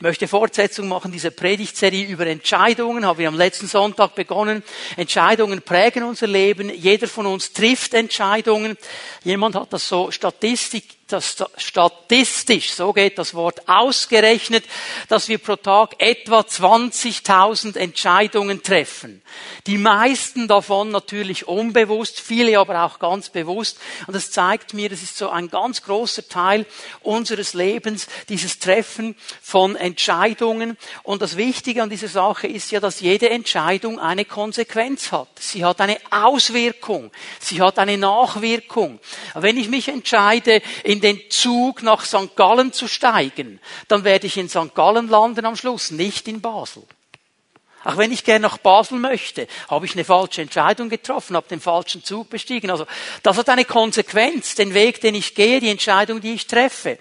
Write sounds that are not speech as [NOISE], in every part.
Ich möchte Fortsetzung machen dieser Predigtserie über Entscheidungen. Haben wir am letzten Sonntag begonnen. Entscheidungen prägen unser Leben. Jeder von uns trifft Entscheidungen. Jemand hat das so Statistik das statistisch, so geht das Wort, ausgerechnet, dass wir pro Tag etwa 20.000 Entscheidungen treffen. Die meisten davon natürlich unbewusst, viele aber auch ganz bewusst. Und das zeigt mir, das ist so ein ganz großer Teil unseres Lebens, dieses Treffen von Entscheidungen. Und das Wichtige an dieser Sache ist ja, dass jede Entscheidung eine Konsequenz hat. Sie hat eine Auswirkung. Sie hat eine Nachwirkung. Wenn ich mich entscheide, in in den Zug nach St. Gallen zu steigen, dann werde ich in St. Gallen landen am Schluss, nicht in Basel. Auch wenn ich gerne nach Basel möchte, habe ich eine falsche Entscheidung getroffen, habe den falschen Zug bestiegen. Also das hat eine Konsequenz, den Weg, den ich gehe, die Entscheidung, die ich treffe.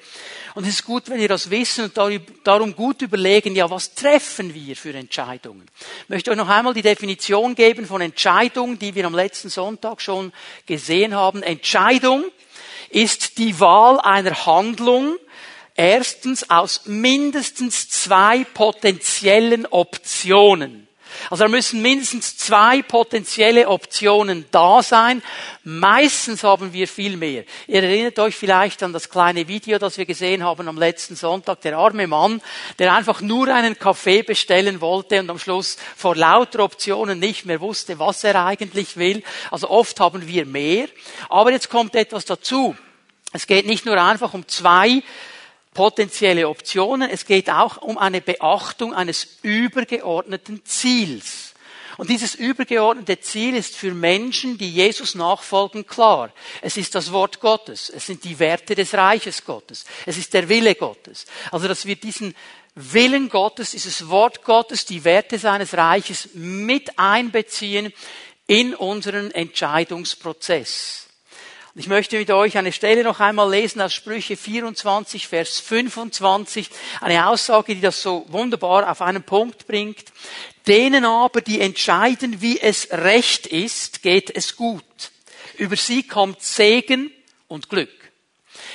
Und es ist gut, wenn wir das wissen und darum gut überlegen, ja, was treffen wir für Entscheidungen? Ich möchte euch noch einmal die Definition geben von Entscheidung, die wir am letzten Sonntag schon gesehen haben. Entscheidung ist die Wahl einer Handlung erstens aus mindestens zwei potenziellen Optionen. Also da müssen mindestens zwei potenzielle Optionen da sein. Meistens haben wir viel mehr. Ihr erinnert euch vielleicht an das kleine Video, das wir gesehen haben am letzten Sonntag. Der arme Mann, der einfach nur einen Kaffee bestellen wollte und am Schluss vor lauter Optionen nicht mehr wusste, was er eigentlich will. Also oft haben wir mehr. Aber jetzt kommt etwas dazu. Es geht nicht nur einfach um zwei potenzielle Optionen, es geht auch um eine Beachtung eines übergeordneten Ziels. Und dieses übergeordnete Ziel ist für Menschen, die Jesus nachfolgen, klar. Es ist das Wort Gottes. Es sind die Werte des Reiches Gottes. Es ist der Wille Gottes. Also, dass wir diesen Willen Gottes, dieses Wort Gottes, die Werte seines Reiches mit einbeziehen in unseren Entscheidungsprozess. Ich möchte mit euch eine Stelle noch einmal lesen aus Sprüche 24, Vers 25. Eine Aussage, die das so wunderbar auf einen Punkt bringt. Denen aber, die entscheiden, wie es recht ist, geht es gut. Über sie kommt Segen und Glück.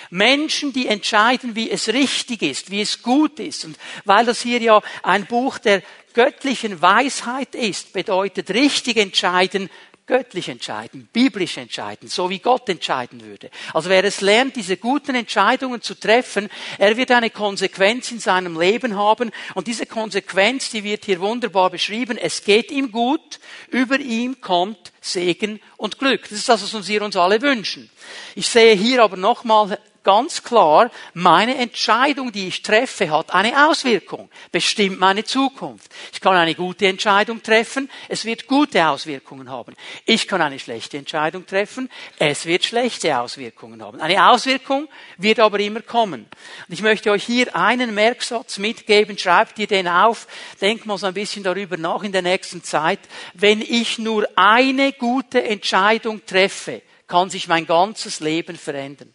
Menschen, die entscheiden, wie es richtig ist, wie es gut ist. Und weil das hier ja ein Buch der göttlichen Weisheit ist, bedeutet richtig entscheiden, göttlich entscheiden, biblisch entscheiden, so wie Gott entscheiden würde. Also wer es lernt, diese guten Entscheidungen zu treffen, er wird eine Konsequenz in seinem Leben haben und diese Konsequenz, die wird hier wunderbar beschrieben. Es geht ihm gut, über ihm kommt Segen und Glück. Das ist das, was wir uns alle wünschen. Ich sehe hier aber nochmal ganz klar, meine Entscheidung, die ich treffe, hat eine Auswirkung, bestimmt meine Zukunft. Ich kann eine gute Entscheidung treffen, es wird gute Auswirkungen haben. Ich kann eine schlechte Entscheidung treffen, es wird schlechte Auswirkungen haben. Eine Auswirkung wird aber immer kommen. Und ich möchte euch hier einen Merksatz mitgeben, schreibt ihr den auf, denkt mal so ein bisschen darüber nach in der nächsten Zeit. Wenn ich nur eine gute Entscheidung treffe, kann sich mein ganzes Leben verändern.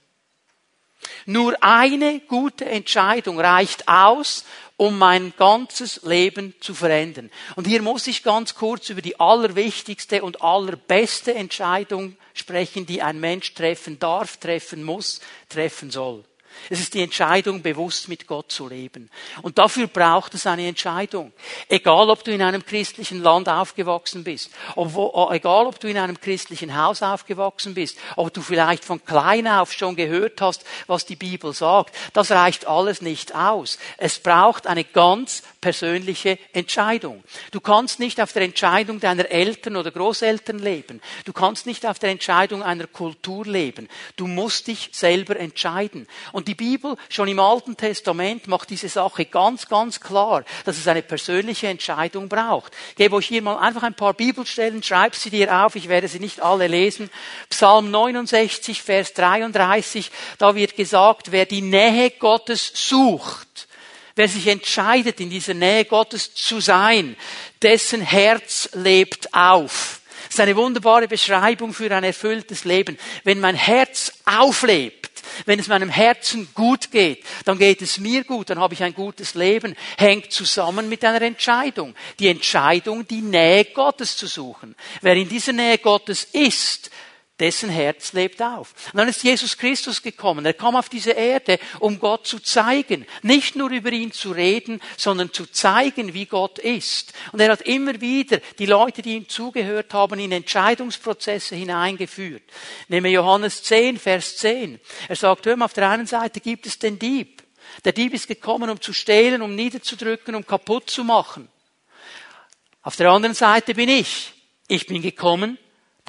Nur eine gute Entscheidung reicht aus, um mein ganzes Leben zu verändern. Und hier muss ich ganz kurz über die allerwichtigste und allerbeste Entscheidung sprechen, die ein Mensch treffen darf, treffen muss, treffen soll. Es ist die Entscheidung, bewusst mit Gott zu leben. Und dafür braucht es eine Entscheidung. Egal, ob du in einem christlichen Land aufgewachsen bist, ob, egal, ob du in einem christlichen Haus aufgewachsen bist, ob du vielleicht von klein auf schon gehört hast, was die Bibel sagt, das reicht alles nicht aus. Es braucht eine ganz persönliche Entscheidung. Du kannst nicht auf der Entscheidung deiner Eltern oder Großeltern leben. Du kannst nicht auf der Entscheidung einer Kultur leben. Du musst dich selber entscheiden. Und die Bibel schon im Alten Testament macht diese Sache ganz, ganz klar, dass es eine persönliche Entscheidung braucht. Ich gebe euch hier mal einfach ein paar Bibelstellen, schreib sie dir auf, ich werde sie nicht alle lesen. Psalm 69, Vers 33, da wird gesagt, wer die Nähe Gottes sucht, wer sich entscheidet, in dieser Nähe Gottes zu sein, dessen Herz lebt auf. Das ist eine wunderbare Beschreibung für ein erfülltes Leben. Wenn mein Herz auflebt, wenn es meinem Herzen gut geht, dann geht es mir gut, dann habe ich ein gutes Leben, hängt zusammen mit einer Entscheidung. Die Entscheidung, die Nähe Gottes zu suchen. Wer in dieser Nähe Gottes ist, dessen Herz lebt auf. Und dann ist Jesus Christus gekommen. Er kam auf diese Erde, um Gott zu zeigen. Nicht nur über ihn zu reden, sondern zu zeigen, wie Gott ist. Und er hat immer wieder die Leute, die ihm zugehört haben, in Entscheidungsprozesse hineingeführt. Nehme Johannes 10, Vers 10. Er sagt, hör mal, auf der einen Seite gibt es den Dieb. Der Dieb ist gekommen, um zu stehlen, um niederzudrücken, um kaputt zu machen. Auf der anderen Seite bin ich. Ich bin gekommen,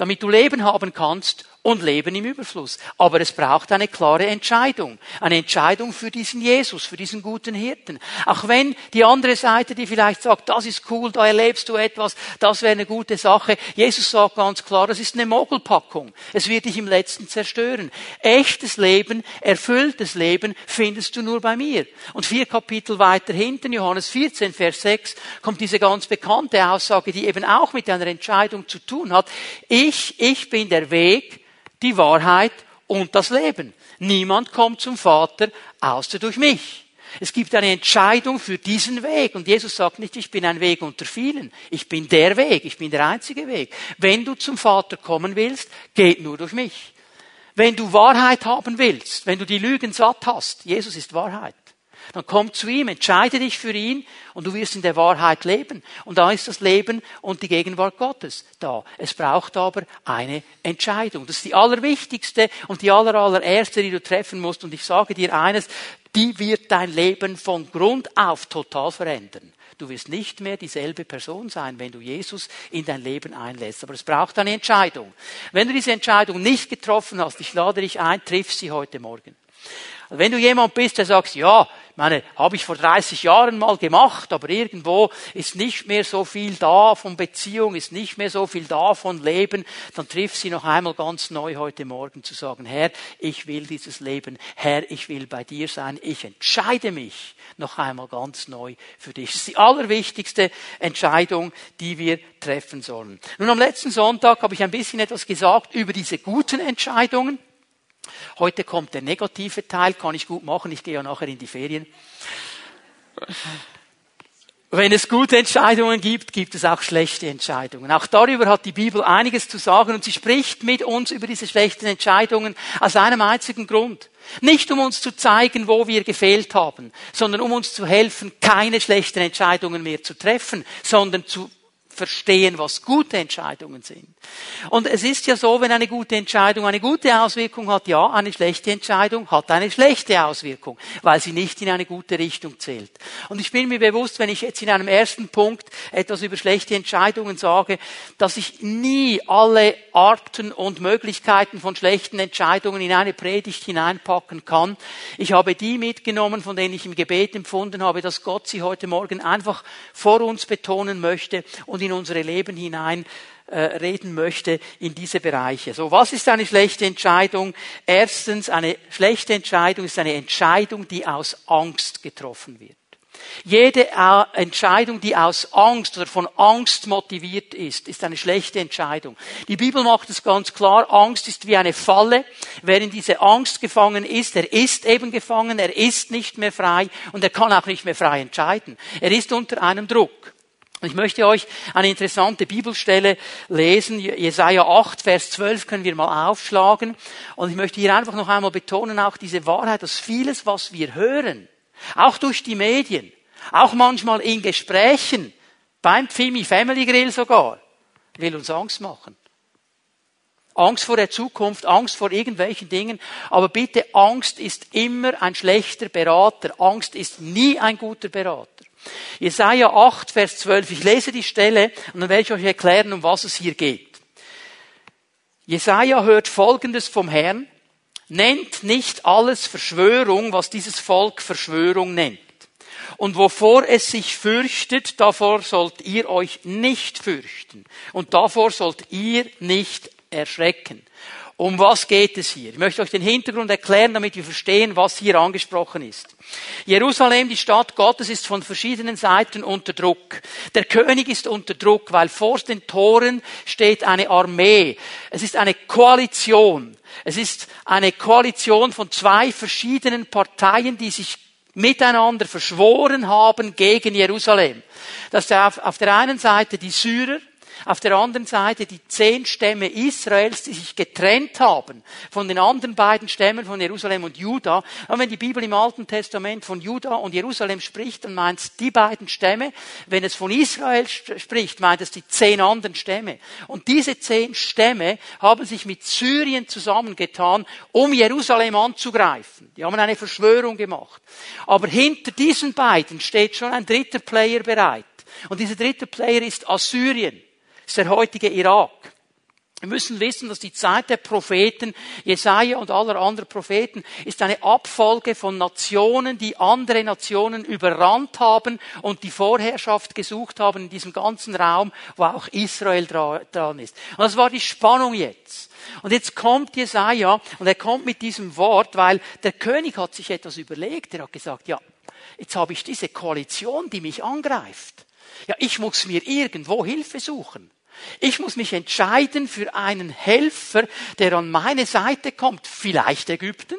damit du Leben haben kannst und leben im Überfluss. Aber es braucht eine klare Entscheidung. Eine Entscheidung für diesen Jesus, für diesen guten Hirten. Auch wenn die andere Seite, die vielleicht sagt, das ist cool, da erlebst du etwas, das wäre eine gute Sache. Jesus sagt ganz klar, das ist eine Mogelpackung. Es wird dich im Letzten zerstören. Echtes Leben, erfülltes Leben findest du nur bei mir. Und vier Kapitel weiter hinten, Johannes 14, Vers 6, kommt diese ganz bekannte Aussage, die eben auch mit einer Entscheidung zu tun hat. Ich, ich bin der Weg, die Wahrheit und das Leben. Niemand kommt zum Vater außer durch mich. Es gibt eine Entscheidung für diesen Weg. Und Jesus sagt nicht, ich bin ein Weg unter vielen. Ich bin der Weg. Ich bin der einzige Weg. Wenn du zum Vater kommen willst, geht nur durch mich. Wenn du Wahrheit haben willst, wenn du die Lügen satt hast, Jesus ist Wahrheit. Dann komm zu ihm, entscheide dich für ihn und du wirst in der Wahrheit leben. Und da ist das Leben und die Gegenwart Gottes da. Es braucht aber eine Entscheidung. Das ist die allerwichtigste und die aller, allererste, die du treffen musst. Und ich sage dir eines, die wird dein Leben von Grund auf total verändern. Du wirst nicht mehr dieselbe Person sein, wenn du Jesus in dein Leben einlässt. Aber es braucht eine Entscheidung. Wenn du diese Entscheidung nicht getroffen hast, ich lade dich ein, triff sie heute Morgen. Wenn du jemand bist, der sagt, ja, meine, habe ich vor 30 Jahren mal gemacht, aber irgendwo ist nicht mehr so viel da von Beziehung, ist nicht mehr so viel da von Leben, dann triff sie noch einmal ganz neu heute Morgen zu sagen, Herr, ich will dieses Leben, Herr, ich will bei dir sein, ich entscheide mich noch einmal ganz neu für dich. Das ist die allerwichtigste Entscheidung, die wir treffen sollen. Nun, am letzten Sonntag habe ich ein bisschen etwas gesagt über diese guten Entscheidungen. Heute kommt der negative Teil, kann ich gut machen, ich gehe ja nachher in die Ferien. Wenn es gute Entscheidungen gibt, gibt es auch schlechte Entscheidungen. Auch darüber hat die Bibel einiges zu sagen und sie spricht mit uns über diese schlechten Entscheidungen aus einem einzigen Grund. Nicht um uns zu zeigen, wo wir gefehlt haben, sondern um uns zu helfen, keine schlechten Entscheidungen mehr zu treffen, sondern zu verstehen, was gute Entscheidungen sind. Und es ist ja so, wenn eine gute Entscheidung eine gute Auswirkung hat, ja, eine schlechte Entscheidung hat eine schlechte Auswirkung, weil sie nicht in eine gute Richtung zählt. Und ich bin mir bewusst, wenn ich jetzt in einem ersten Punkt etwas über schlechte Entscheidungen sage, dass ich nie alle Arten und Möglichkeiten von schlechten Entscheidungen in eine Predigt hineinpacken kann. Ich habe die mitgenommen, von denen ich im Gebet empfunden habe, dass Gott sie heute Morgen einfach vor uns betonen möchte und und in unsere Leben hinein äh, reden möchte in diese Bereiche. So, was ist eine schlechte Entscheidung? Erstens, eine schlechte Entscheidung ist eine Entscheidung, die aus Angst getroffen wird. Jede äh, Entscheidung, die aus Angst oder von Angst motiviert ist, ist eine schlechte Entscheidung. Die Bibel macht es ganz klar, Angst ist wie eine Falle. Wer in diese Angst gefangen ist, er ist eben gefangen, er ist nicht mehr frei und er kann auch nicht mehr frei entscheiden. Er ist unter einem Druck. Ich möchte euch eine interessante Bibelstelle lesen. Jesaja 8, Vers 12 können wir mal aufschlagen. Und ich möchte hier einfach noch einmal betonen, auch diese Wahrheit, dass vieles, was wir hören, auch durch die Medien, auch manchmal in Gesprächen, beim Pfimi Family Grill sogar, will uns Angst machen. Angst vor der Zukunft, Angst vor irgendwelchen Dingen. Aber bitte, Angst ist immer ein schlechter Berater. Angst ist nie ein guter Berater. Jesaja 8, Vers 12. Ich lese die Stelle und dann werde ich euch erklären, um was es hier geht. Jesaja hört Folgendes vom Herrn. Nennt nicht alles Verschwörung, was dieses Volk Verschwörung nennt. Und wovor es sich fürchtet, davor sollt ihr euch nicht fürchten. Und davor sollt ihr nicht erschrecken. Um was geht es hier? Ich möchte euch den Hintergrund erklären, damit wir verstehen, was hier angesprochen ist. Jerusalem, die Stadt Gottes, ist von verschiedenen Seiten unter Druck. Der König ist unter Druck, weil vor den Toren steht eine Armee. Es ist eine Koalition. Es ist eine Koalition von zwei verschiedenen Parteien, die sich miteinander verschworen haben gegen Jerusalem. Das ist auf der einen Seite die Syrer, Auf der anderen Seite die zehn Stämme Israels, die sich getrennt haben von den anderen beiden Stämmen von Jerusalem und Juda. Und wenn die Bibel im Alten Testament von Juda und Jerusalem spricht, dann meint es die beiden Stämme. Wenn es von Israel spricht, meint es die zehn anderen Stämme. Und diese zehn Stämme haben sich mit Syrien zusammengetan, um Jerusalem anzugreifen. Die haben eine Verschwörung gemacht. Aber hinter diesen beiden steht schon ein dritter Player bereit. Und dieser dritte Player ist Assyrien, ist der heutige Irak. Wir müssen wissen, dass die Zeit der Propheten, Jesaja und aller anderen Propheten, ist eine Abfolge von Nationen, die andere Nationen überrannt haben und die Vorherrschaft gesucht haben in diesem ganzen Raum, wo auch Israel dran ist. Und das war die Spannung jetzt. Und jetzt kommt Jesaja und er kommt mit diesem Wort, weil der König hat sich etwas überlegt. Er hat gesagt, ja, jetzt habe ich diese Koalition, die mich angreift. Ja, ich muss mir irgendwo Hilfe suchen. Ich muss mich entscheiden für einen Helfer, der an meine Seite kommt. Vielleicht Ägypten,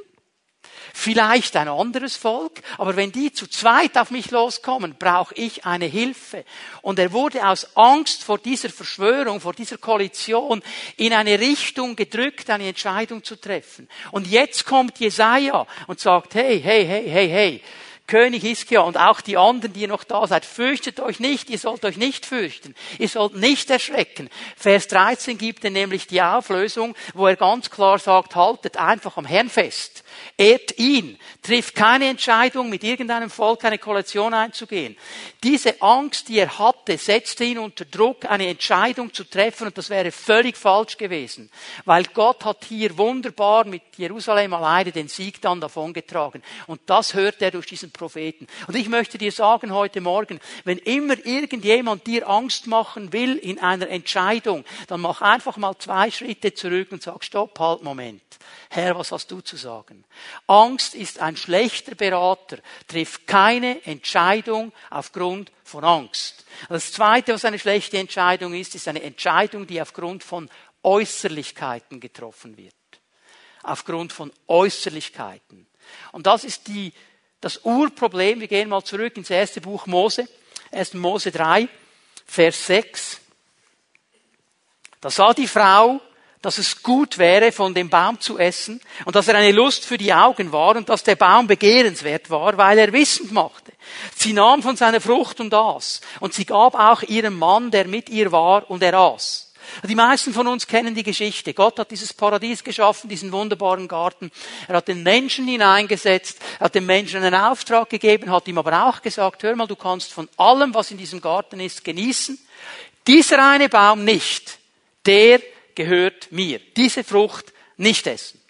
vielleicht ein anderes Volk, aber wenn die zu zweit auf mich loskommen, brauche ich eine Hilfe. Und er wurde aus Angst vor dieser Verschwörung, vor dieser Koalition in eine Richtung gedrückt, eine Entscheidung zu treffen. Und jetzt kommt Jesaja und sagt, hey, hey, hey, hey, hey, König Hiskia und auch die anderen, die noch da seid, fürchtet euch nicht, ihr sollt euch nicht fürchten, ihr sollt nicht erschrecken. Vers 13 gibt er nämlich die Auflösung, wo er ganz klar sagt, haltet einfach am Herrn fest. Ehrt ihn, trifft keine Entscheidung, mit irgendeinem Volk eine Koalition einzugehen. Diese Angst, die er hatte, setzte ihn unter Druck, eine Entscheidung zu treffen und das wäre völlig falsch gewesen, weil Gott hat hier wunderbar mit Jerusalem alleine den Sieg dann davongetragen und das hört er durch diesen Propheten. Und ich möchte dir sagen heute Morgen, wenn immer irgendjemand dir Angst machen will in einer Entscheidung, dann mach einfach mal zwei Schritte zurück und sag, stopp, halt, Moment. Herr, was hast du zu sagen? Angst ist ein schlechter Berater, trifft keine Entscheidung aufgrund von Angst. Das zweite, was eine schlechte Entscheidung ist, ist eine Entscheidung, die aufgrund von Äußerlichkeiten getroffen wird. Aufgrund von Äußerlichkeiten. Und das ist die, das Urproblem. Wir gehen mal zurück ins erste Buch Mose. 1. Mose 3, Vers 6. Da sah die Frau dass es gut wäre, von dem Baum zu essen und dass er eine Lust für die Augen war und dass der Baum begehrenswert war, weil er wissend machte. Sie nahm von seiner Frucht und aß und sie gab auch ihrem Mann, der mit ihr war, und er aß. Die meisten von uns kennen die Geschichte. Gott hat dieses Paradies geschaffen, diesen wunderbaren Garten. Er hat den Menschen hineingesetzt, er hat dem Menschen einen Auftrag gegeben, hat ihm aber auch gesagt, hör mal, du kannst von allem, was in diesem Garten ist, genießen. Dieser eine Baum nicht. Der gehört mir. Diese Frucht nicht essen.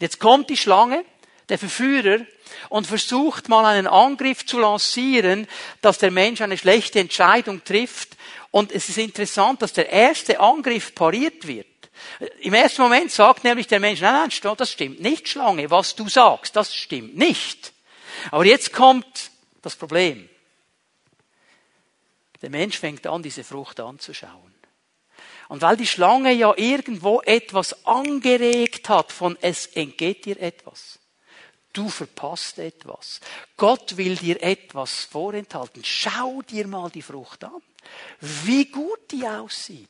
Jetzt kommt die Schlange, der Verführer, und versucht mal einen Angriff zu lancieren, dass der Mensch eine schlechte Entscheidung trifft. Und es ist interessant, dass der erste Angriff pariert wird. Im ersten Moment sagt nämlich der Mensch, nein, nein, das stimmt nicht, Schlange, was du sagst, das stimmt nicht. Aber jetzt kommt das Problem. Der Mensch fängt an, diese Frucht anzuschauen. Und weil die Schlange ja irgendwo etwas angeregt hat von es entgeht dir etwas. Du verpasst etwas. Gott will dir etwas vorenthalten. Schau dir mal die Frucht an. Wie gut die aussieht.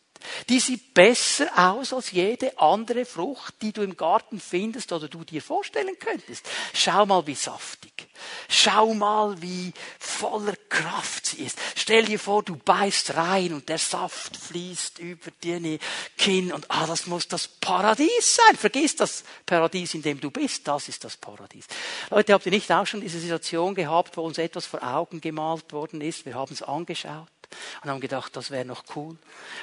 Die sieht besser aus als jede andere Frucht, die du im Garten findest oder du dir vorstellen könntest. Schau mal, wie saftig. Schau mal, wie voller Kraft sie ist. Stell dir vor, du beißt rein und der Saft fließt über deine Kinn und ah, das muss das Paradies sein. Vergiss das Paradies, in dem du bist. Das ist das Paradies. Leute, habt ihr nicht auch schon diese Situation gehabt, wo uns etwas vor Augen gemalt worden ist? Wir haben es angeschaut und haben gedacht, das wäre noch cool.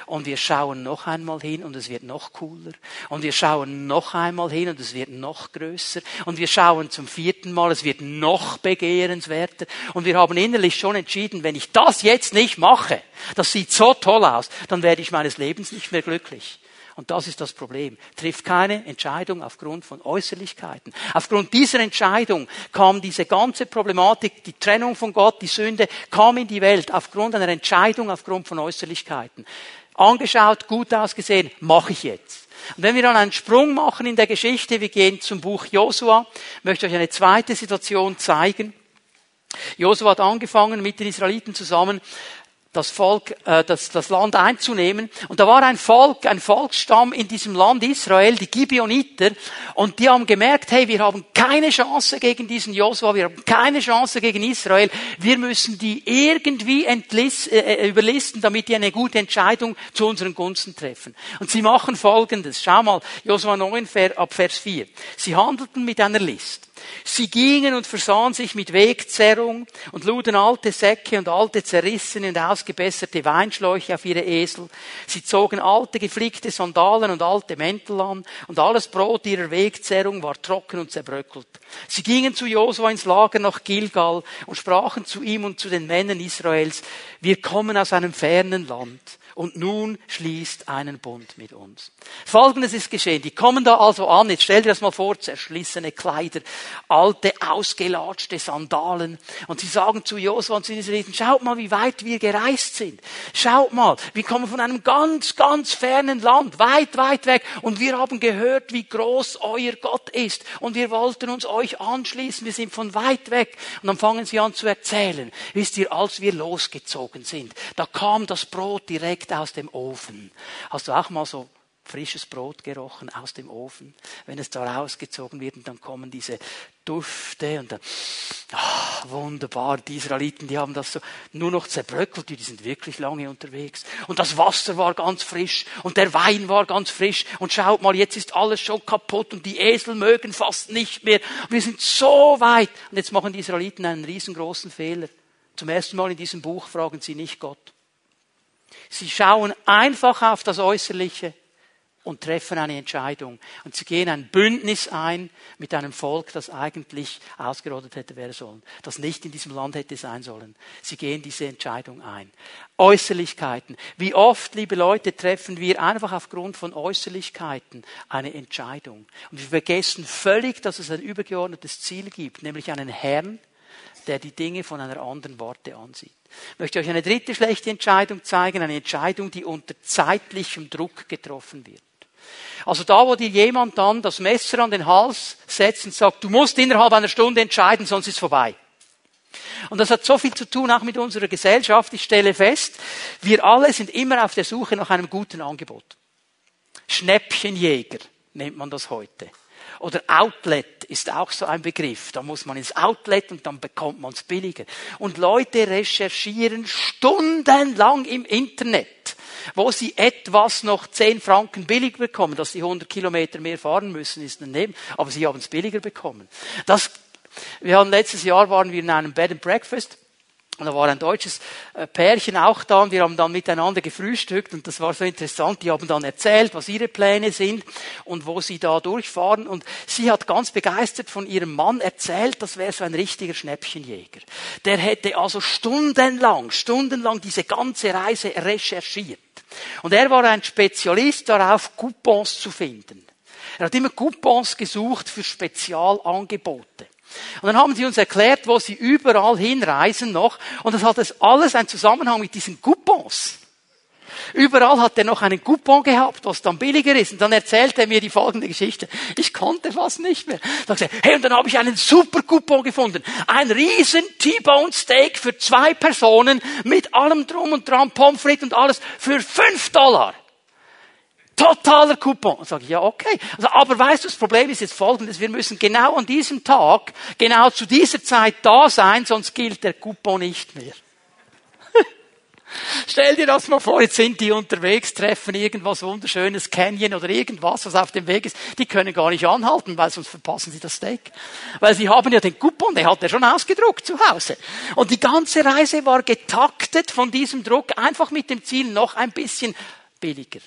Und wir schauen noch einmal hin und es wird noch cooler. Und wir schauen noch einmal hin und es wird noch größer. Und wir schauen zum vierten Mal, es wird noch begehrenswerter. Und wir haben innerlich schon entschieden, wenn ich das jetzt nicht mache, das sieht so toll aus, dann werde ich meines Lebens nicht mehr glücklich. Und das ist das Problem. Trifft keine Entscheidung aufgrund von Äußerlichkeiten. Aufgrund dieser Entscheidung kam diese ganze Problematik, die Trennung von Gott, die Sünde, kam in die Welt aufgrund einer Entscheidung, aufgrund von Äußerlichkeiten. Angeschaut, gut ausgesehen, mache ich jetzt. Und wenn wir dann einen Sprung machen in der Geschichte, wir gehen zum Buch Josua, möchte ich euch eine zweite Situation zeigen. Josua hat angefangen mit den Israeliten zusammen das Volk, äh, das, das Land einzunehmen. Und da war ein Volk, ein Volksstamm in diesem Land Israel, die Gibeoniter, und die haben gemerkt, hey, wir haben keine Chance gegen diesen Josua, wir haben keine Chance gegen Israel, wir müssen die irgendwie entlist, äh, äh, überlisten, damit die eine gute Entscheidung zu unseren Gunsten treffen. Und sie machen Folgendes. Schau mal, Josua 9 ab Vers 4. Sie handelten mit einer List. Sie gingen und versahen sich mit Wegzerrung und luden alte Säcke und alte zerrissene und ausgebesserte Weinschläuche auf ihre Esel. Sie zogen alte geflickte Sandalen und alte Mäntel an und alles Brot ihrer Wegzerrung war trocken und zerbröckelt. Sie gingen zu Josua ins Lager nach Gilgal und sprachen zu ihm und zu den Männern Israels, wir kommen aus einem fernen Land und nun schließt einen Bund mit uns. Folgendes ist geschehen. Die kommen da also an. Jetzt stell dir das mal vor, zerschlissene Kleider, alte, ausgelatschte Sandalen. Und sie sagen zu Josua und zu Israeliten, schaut mal, wie weit wir gereist sind. Schaut mal, wir kommen von einem ganz, ganz fernen Land, weit, weit weg. Und wir haben gehört, wie groß euer Gott ist. Und wir wollten uns euch anschließen. Wir sind von weit weg. Und dann fangen sie an zu erzählen. Wisst ihr, als wir losgezogen sind, da kam das Brot direkt direkt aus dem Ofen. Hast du auch mal so frisches Brot gerochen aus dem Ofen, wenn es da rausgezogen wird und dann kommen diese Dufte und dann, oh, wunderbar, die Israeliten, die haben das so nur noch zerbröckelt, die sind wirklich lange unterwegs. Und das Wasser war ganz frisch und der Wein war ganz frisch und schaut mal, jetzt ist alles schon kaputt und die Esel mögen fast nicht mehr. Wir sind so weit. Und jetzt machen die Israeliten einen riesengroßen Fehler. Zum ersten Mal in diesem Buch fragen sie nicht Gott. Sie schauen einfach auf das Äußerliche und treffen eine Entscheidung. Und sie gehen ein Bündnis ein mit einem Volk, das eigentlich ausgerottet hätte werden sollen, das nicht in diesem Land hätte sein sollen. Sie gehen diese Entscheidung ein. Äußerlichkeiten. Wie oft, liebe Leute, treffen wir einfach aufgrund von Äußerlichkeiten eine Entscheidung. Und wir vergessen völlig, dass es ein übergeordnetes Ziel gibt, nämlich einen Herrn, der die Dinge von einer anderen Warte ansieht. Ich möchte euch eine dritte schlechte Entscheidung zeigen, eine Entscheidung, die unter zeitlichem Druck getroffen wird. Also da, wo dir jemand dann das Messer an den Hals setzt und sagt, du musst innerhalb einer Stunde entscheiden, sonst ist vorbei. Und das hat so viel zu tun auch mit unserer Gesellschaft. Ich stelle fest, wir alle sind immer auf der Suche nach einem guten Angebot. Schnäppchenjäger nennt man das heute. Oder Outlet ist auch so ein Begriff. Da muss man ins Outlet und dann bekommt man es billiger. Und Leute recherchieren stundenlang im Internet, wo sie etwas noch 10 Franken billiger bekommen. Dass sie 100 Kilometer mehr fahren müssen, ist daneben. Aber sie haben es billiger bekommen. Das, wir haben letztes Jahr waren wir in einem Bed and Breakfast und da war ein deutsches äh, Pärchen auch da und wir haben dann miteinander gefrühstückt und das war so interessant. Die haben dann erzählt, was ihre Pläne sind und wo sie da durchfahren. Und sie hat ganz begeistert von ihrem Mann erzählt, das wäre so ein richtiger Schnäppchenjäger. Der hätte also stundenlang, stundenlang diese ganze Reise recherchiert. Und er war ein Spezialist darauf, Coupons zu finden. Er hat immer Coupons gesucht für Spezialangebote. Und dann haben sie uns erklärt, wo sie überall hinreisen noch. Und das hat alles einen Zusammenhang mit diesen Coupons. Überall hat er noch einen Coupon gehabt, was dann billiger ist. Und dann erzählt er mir die folgende Geschichte. Ich konnte fast nicht mehr. Sagte hey, und dann habe ich einen super Coupon gefunden. Ein riesen T-Bone Steak für zwei Personen mit allem drum und dran, Pommes frites und alles für fünf Dollar. Totaler Coupon. Und sage ich, ja, okay. Also, aber weißt du, das Problem ist jetzt folgendes. Wir müssen genau an diesem Tag, genau zu dieser Zeit da sein, sonst gilt der Coupon nicht mehr. [LAUGHS] Stell dir das mal vor, jetzt sind die unterwegs, treffen irgendwas wunderschönes, Canyon oder irgendwas, was auf dem Weg ist. Die können gar nicht anhalten, weil sonst verpassen sie das Steak. Weil sie haben ja den Coupon, der hat er schon ausgedruckt zu Hause. Und die ganze Reise war getaktet von diesem Druck, einfach mit dem Ziel noch ein bisschen billiger.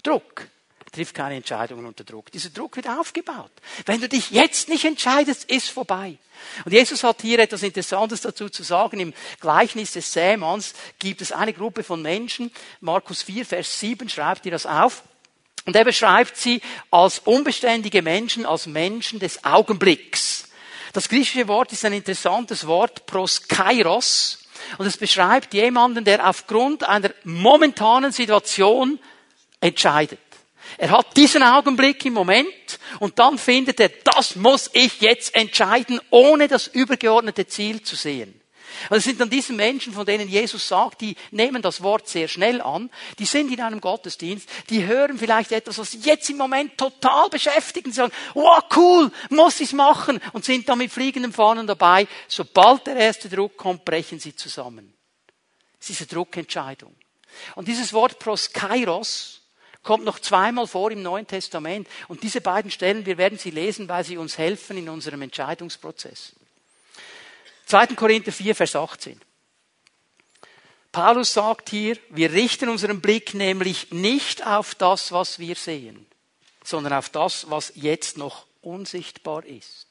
Druck trifft keine Entscheidungen unter Druck. Dieser Druck wird aufgebaut. Wenn du dich jetzt nicht entscheidest, ist vorbei. Und Jesus hat hier etwas Interessantes dazu zu sagen. Im Gleichnis des Sämanns gibt es eine Gruppe von Menschen. Markus 4, Vers 7 schreibt ihr das auf. Und er beschreibt sie als unbeständige Menschen, als Menschen des Augenblicks. Das griechische Wort ist ein interessantes Wort, proskairos. Und es beschreibt jemanden, der aufgrund einer momentanen Situation entscheidet. Er hat diesen Augenblick im Moment und dann findet er, das muss ich jetzt entscheiden, ohne das übergeordnete Ziel zu sehen. Also es sind dann diese Menschen, von denen Jesus sagt, die nehmen das Wort sehr schnell an, die sind in einem Gottesdienst, die hören vielleicht etwas, was sie jetzt im Moment total beschäftigt und sagen, wow, cool, muss ich's machen und sind dann mit fliegenden Fahnen dabei. Sobald der erste Druck kommt, brechen sie zusammen. Es ist eine Druckentscheidung. Und dieses Wort proskairos kommt noch zweimal vor im Neuen Testament. Und diese beiden Stellen, wir werden sie lesen, weil sie uns helfen in unserem Entscheidungsprozess. 2. Korinther 4, Vers 18. Paulus sagt hier, wir richten unseren Blick nämlich nicht auf das, was wir sehen, sondern auf das, was jetzt noch unsichtbar ist.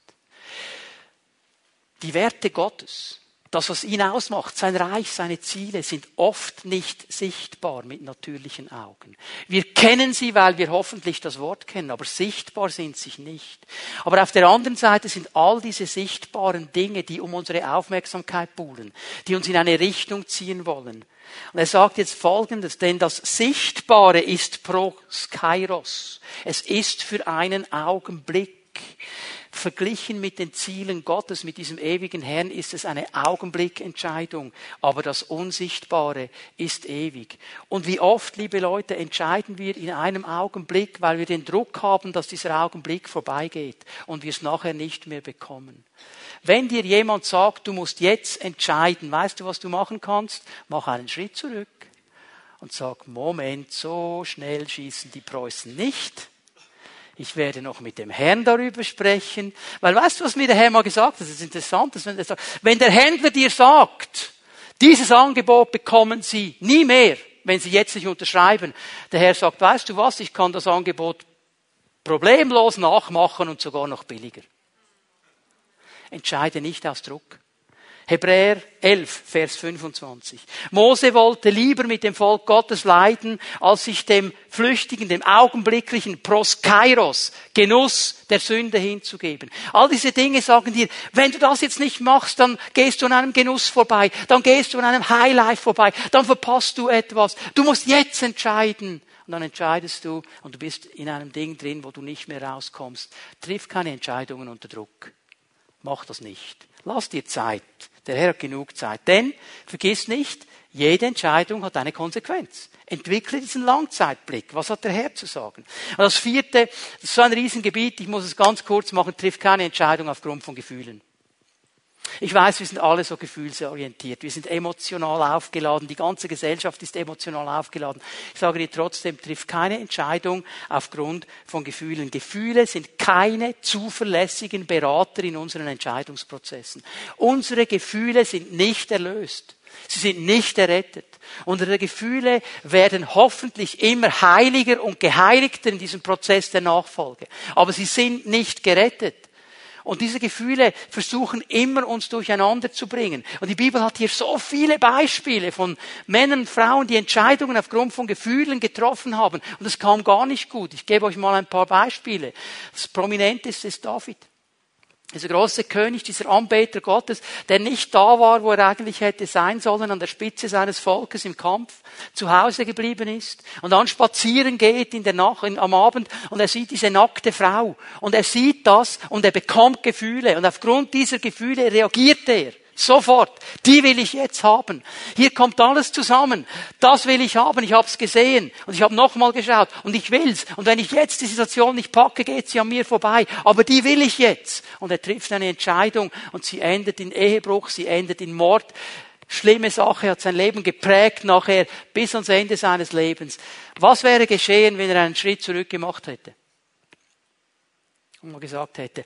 Die Werte Gottes, das, was ihn ausmacht, sein Reich, seine Ziele sind oft nicht sichtbar mit natürlichen Augen. Wir kennen sie, weil wir hoffentlich das Wort kennen, aber sichtbar sind sie nicht. Aber auf der anderen Seite sind all diese sichtbaren Dinge, die um unsere Aufmerksamkeit buhlen, die uns in eine Richtung ziehen wollen. Und er sagt jetzt Folgendes, denn das Sichtbare ist pro Kairos. Es ist für einen Augenblick. Verglichen mit den Zielen Gottes, mit diesem ewigen Herrn, ist es eine Augenblickentscheidung. Aber das Unsichtbare ist ewig. Und wie oft, liebe Leute, entscheiden wir in einem Augenblick, weil wir den Druck haben, dass dieser Augenblick vorbeigeht und wir es nachher nicht mehr bekommen. Wenn dir jemand sagt, du musst jetzt entscheiden, weißt du, was du machen kannst? Mach einen Schritt zurück und sag, Moment, so schnell schießen die Preußen nicht ich werde noch mit dem Herrn darüber sprechen. Weil weißt du, was mir der Herr mal gesagt hat? Das ist interessant, dass wenn, der sagt, wenn der Händler dir sagt, dieses Angebot bekommen Sie nie mehr, wenn Sie jetzt nicht unterschreiben. Der Herr sagt, weißt du was, ich kann das Angebot problemlos nachmachen und sogar noch billiger. Entscheide nicht aus Druck. Hebräer 11, Vers 25. Mose wollte lieber mit dem Volk Gottes leiden, als sich dem flüchtigen, dem augenblicklichen Proskairos, Genuss der Sünde hinzugeben. All diese Dinge sagen dir, wenn du das jetzt nicht machst, dann gehst du an einem Genuss vorbei, dann gehst du an einem Highlife vorbei, dann verpasst du etwas. Du musst jetzt entscheiden. Und dann entscheidest du und du bist in einem Ding drin, wo du nicht mehr rauskommst. Triff keine Entscheidungen unter Druck. Mach das nicht. Lass dir Zeit. Der Herr hat genug Zeit. Denn, vergiss nicht, jede Entscheidung hat eine Konsequenz. Entwickle diesen Langzeitblick. Was hat der Herr zu sagen? Und das vierte, das ist so ein Riesengebiet, ich muss es ganz kurz machen, trifft keine Entscheidung aufgrund von Gefühlen. Ich weiß, wir sind alle so gefühlsorientiert. Wir sind emotional aufgeladen. Die ganze Gesellschaft ist emotional aufgeladen. Ich sage dir trotzdem, trifft keine Entscheidung aufgrund von Gefühlen. Gefühle sind keine zuverlässigen Berater in unseren Entscheidungsprozessen. Unsere Gefühle sind nicht erlöst. Sie sind nicht errettet. Unsere Gefühle werden hoffentlich immer heiliger und geheiligter in diesem Prozess der Nachfolge. Aber sie sind nicht gerettet. Und diese Gefühle versuchen immer uns durcheinander zu bringen. Und die Bibel hat hier so viele Beispiele von Männern und Frauen, die Entscheidungen aufgrund von Gefühlen getroffen haben. Und das kam gar nicht gut. Ich gebe euch mal ein paar Beispiele. Das prominenteste ist David. Dieser große König, dieser Anbeter Gottes, der nicht da war, wo er eigentlich hätte sein sollen, an der Spitze seines Volkes im Kampf, zu Hause geblieben ist und dann spazieren geht in der Nacht, am Abend und er sieht diese nackte Frau und er sieht das und er bekommt Gefühle und aufgrund dieser Gefühle reagiert er. Sofort. Die will ich jetzt haben. Hier kommt alles zusammen. Das will ich haben. Ich habe es gesehen. Und ich habe nochmal geschaut. Und ich will's. Und wenn ich jetzt die Situation nicht packe, geht sie an mir vorbei. Aber die will ich jetzt. Und er trifft eine Entscheidung. Und sie endet in Ehebruch. Sie endet in Mord. Schlimme Sache, hat sein Leben geprägt nachher bis ans Ende seines Lebens. Was wäre geschehen, wenn er einen Schritt zurück gemacht hätte? Und mal gesagt hätte,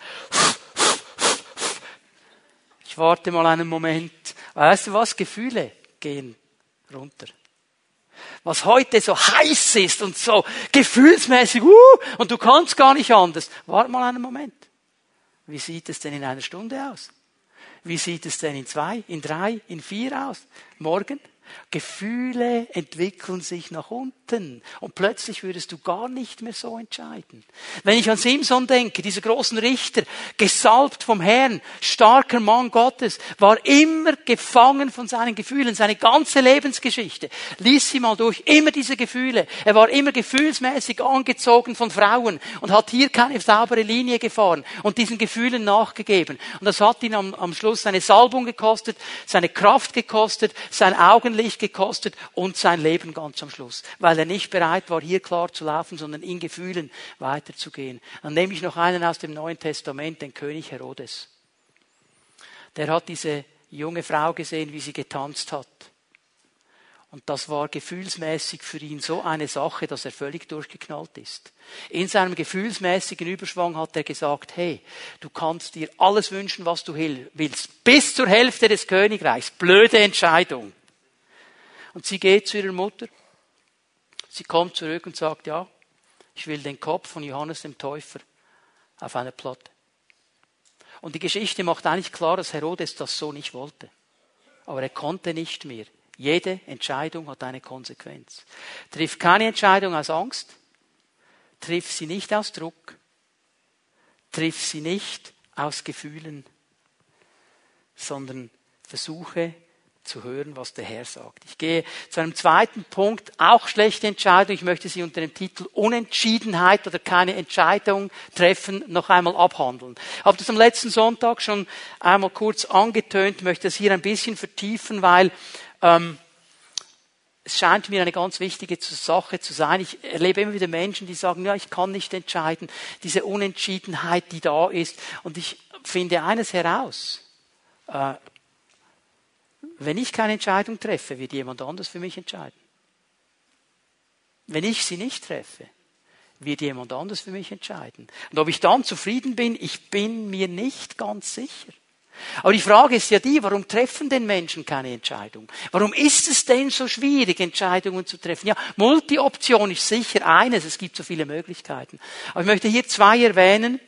ich warte mal einen Moment. Weißt du was? Gefühle gehen runter. Was heute so heiß ist und so gefühlsmäßig, uh, und du kannst gar nicht anders. Warte mal einen Moment. Wie sieht es denn in einer Stunde aus? Wie sieht es denn in zwei, in drei, in vier aus? Morgen? Gefühle entwickeln sich nach unten und plötzlich würdest du gar nicht mehr so entscheiden. Wenn ich an Simson denke, dieser großen Richter, gesalbt vom Herrn, starker Mann Gottes, war immer gefangen von seinen Gefühlen, seine ganze Lebensgeschichte. Lies sie mal durch, immer diese Gefühle. Er war immer gefühlsmäßig angezogen von Frauen und hat hier keine saubere Linie gefahren und diesen Gefühlen nachgegeben. Und das hat ihn am, am Schluss seine Salbung gekostet, seine Kraft gekostet, sein Augenlicht gekostet und sein Leben ganz am Schluss, weil er nicht bereit war, hier klar zu laufen, sondern in Gefühlen weiterzugehen. Dann nehme ich noch einen aus dem Neuen Testament, den König Herodes. Der hat diese junge Frau gesehen, wie sie getanzt hat. Und das war gefühlsmäßig für ihn so eine Sache, dass er völlig durchgeknallt ist. In seinem gefühlsmäßigen Überschwang hat er gesagt, hey, du kannst dir alles wünschen, was du willst, bis zur Hälfte des Königreichs. Blöde Entscheidung. Und sie geht zu ihrer Mutter. Sie kommt zurück und sagt, ja, ich will den Kopf von Johannes dem Täufer auf einer Platte. Und die Geschichte macht eigentlich klar, dass Herodes das so nicht wollte. Aber er konnte nicht mehr. Jede Entscheidung hat eine Konsequenz. Triff keine Entscheidung aus Angst. Triff sie nicht aus Druck. Triff sie nicht aus Gefühlen, sondern versuche zu hören, was der Herr sagt. Ich gehe zu einem zweiten Punkt, auch schlechte Entscheidung. Ich möchte sie unter dem Titel Unentschiedenheit oder keine Entscheidung treffen noch einmal abhandeln. Ich habe das am letzten Sonntag schon einmal kurz angetönt, möchte das hier ein bisschen vertiefen, weil ähm, es scheint mir eine ganz wichtige Sache zu sein. Ich erlebe immer wieder Menschen, die sagen, ja, ich kann nicht entscheiden. Diese Unentschiedenheit, die da ist. Und ich finde eines heraus. Äh, wenn ich keine Entscheidung treffe, wird jemand anders für mich entscheiden. Wenn ich sie nicht treffe, wird jemand anders für mich entscheiden. Und ob ich dann zufrieden bin, ich bin mir nicht ganz sicher. Aber die Frage ist ja die, warum treffen denn Menschen keine Entscheidung? Warum ist es denn so schwierig, Entscheidungen zu treffen? Ja, Multi-Option ist sicher eines, es gibt so viele Möglichkeiten. Aber ich möchte hier zwei erwähnen.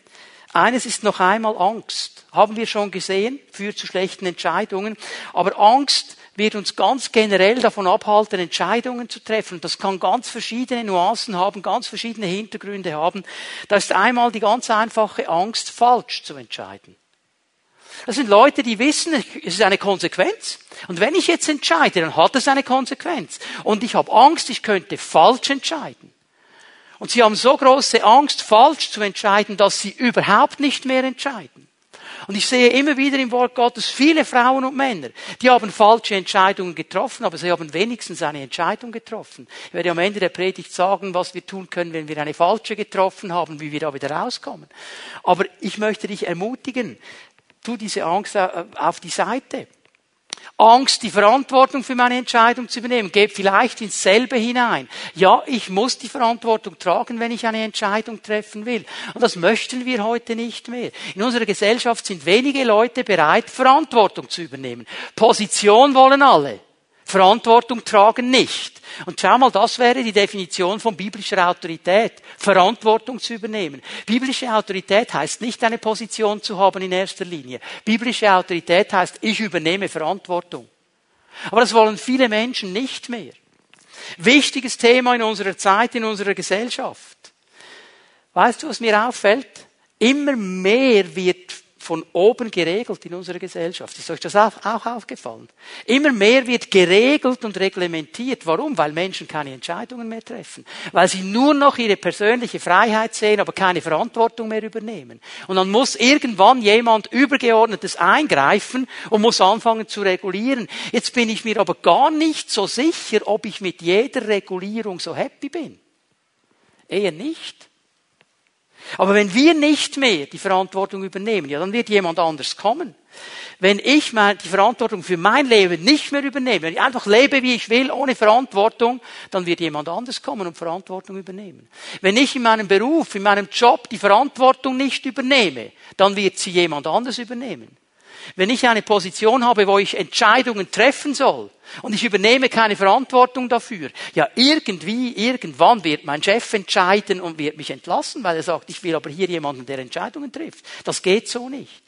Eines ist noch einmal Angst haben wir schon gesehen, führt zu schlechten Entscheidungen. Aber Angst wird uns ganz generell davon abhalten, Entscheidungen zu treffen. Das kann ganz verschiedene Nuancen haben, ganz verschiedene Hintergründe haben. Da ist einmal die ganz einfache Angst, falsch zu entscheiden. Das sind Leute, die wissen, es ist eine Konsequenz. Und wenn ich jetzt entscheide, dann hat es eine Konsequenz. Und ich habe Angst, ich könnte falsch entscheiden. Und sie haben so große Angst, falsch zu entscheiden, dass sie überhaupt nicht mehr entscheiden. Und ich sehe immer wieder im Wort Gottes viele Frauen und Männer, die haben falsche Entscheidungen getroffen, aber sie haben wenigstens eine Entscheidung getroffen. Ich werde am Ende der Predigt sagen, was wir tun können, wenn wir eine falsche getroffen haben, wie wir da wieder rauskommen. Aber ich möchte dich ermutigen, tu diese Angst auf die Seite. Angst, die Verantwortung für meine Entscheidung zu übernehmen, geht vielleicht ins selbe hinein. Ja, ich muss die Verantwortung tragen, wenn ich eine Entscheidung treffen will. Und das möchten wir heute nicht mehr. In unserer Gesellschaft sind wenige Leute bereit, Verantwortung zu übernehmen. Position wollen alle. Verantwortung tragen nicht. Und schau mal, das wäre die Definition von biblischer Autorität. Verantwortung zu übernehmen. Biblische Autorität heißt nicht eine Position zu haben in erster Linie. Biblische Autorität heißt, ich übernehme Verantwortung. Aber das wollen viele Menschen nicht mehr. Wichtiges Thema in unserer Zeit, in unserer Gesellschaft. Weißt du, was mir auffällt? Immer mehr wird von oben geregelt in unserer Gesellschaft. Ist euch das auch aufgefallen? Immer mehr wird geregelt und reglementiert. Warum? Weil Menschen keine Entscheidungen mehr treffen. Weil sie nur noch ihre persönliche Freiheit sehen, aber keine Verantwortung mehr übernehmen. Und dann muss irgendwann jemand Übergeordnetes eingreifen und muss anfangen zu regulieren. Jetzt bin ich mir aber gar nicht so sicher, ob ich mit jeder Regulierung so happy bin. Eher nicht. Aber wenn wir nicht mehr die Verantwortung übernehmen, ja, dann wird jemand anders kommen. Wenn ich die Verantwortung für mein Leben nicht mehr übernehme, wenn ich einfach lebe, wie ich will, ohne Verantwortung, dann wird jemand anders kommen und Verantwortung übernehmen. Wenn ich in meinem Beruf, in meinem Job die Verantwortung nicht übernehme, dann wird sie jemand anders übernehmen. Wenn ich eine Position habe, wo ich Entscheidungen treffen soll und ich übernehme keine Verantwortung dafür, ja irgendwie, irgendwann wird mein Chef entscheiden und wird mich entlassen, weil er sagt, ich will aber hier jemanden, der Entscheidungen trifft. Das geht so nicht.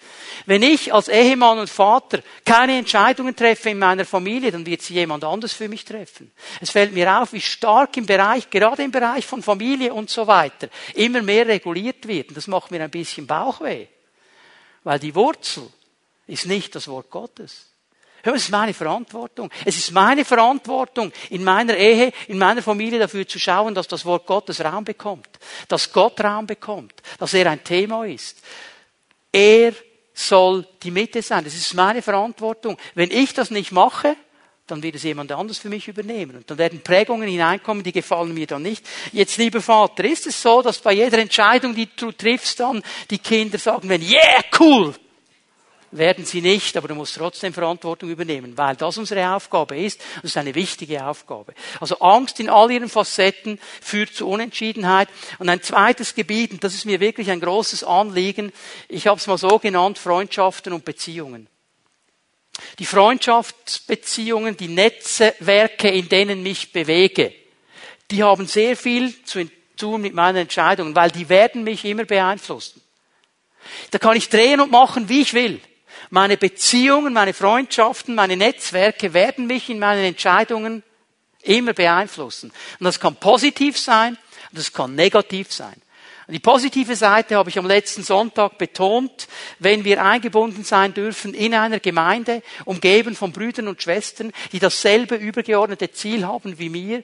Wenn ich als Ehemann und Vater keine Entscheidungen treffe in meiner Familie, dann wird sie jemand anders für mich treffen. Es fällt mir auf, wie stark im Bereich, gerade im Bereich von Familie und so weiter, immer mehr reguliert wird. Und das macht mir ein bisschen Bauchweh. Weil die Wurzel ist nicht das Wort Gottes. Hör es ist meine Verantwortung. Es ist meine Verantwortung, in meiner Ehe, in meiner Familie dafür zu schauen, dass das Wort Gottes Raum bekommt. Dass Gott Raum bekommt. Dass er ein Thema ist. Er soll die Mitte sein. Das ist meine Verantwortung. Wenn ich das nicht mache, dann wird es jemand anders für mich übernehmen. Und dann werden Prägungen hineinkommen, die gefallen mir dann nicht. Jetzt, lieber Vater, ist es so, dass bei jeder Entscheidung, die du triffst, dann die Kinder sagen, wenn, yeah, cool, werden sie nicht, aber du musst trotzdem Verantwortung übernehmen, weil das unsere Aufgabe ist. Das ist eine wichtige Aufgabe. Also Angst in all ihren Facetten führt zu Unentschiedenheit. Und ein zweites Gebiet, und das ist mir wirklich ein großes Anliegen, ich habe es mal so genannt, Freundschaften und Beziehungen. Die Freundschaftsbeziehungen, die Netzwerke, in denen mich bewege, die haben sehr viel zu tun mit meinen Entscheidungen, weil die werden mich immer beeinflussen. Da kann ich drehen und machen, wie ich will. Meine Beziehungen, meine Freundschaften, meine Netzwerke werden mich in meinen Entscheidungen immer beeinflussen. Und das kann positiv sein das kann negativ sein. Die positive Seite habe ich am letzten Sonntag betont, wenn wir eingebunden sein dürfen in einer Gemeinde, umgeben von Brüdern und Schwestern, die dasselbe übergeordnete Ziel haben wie mir,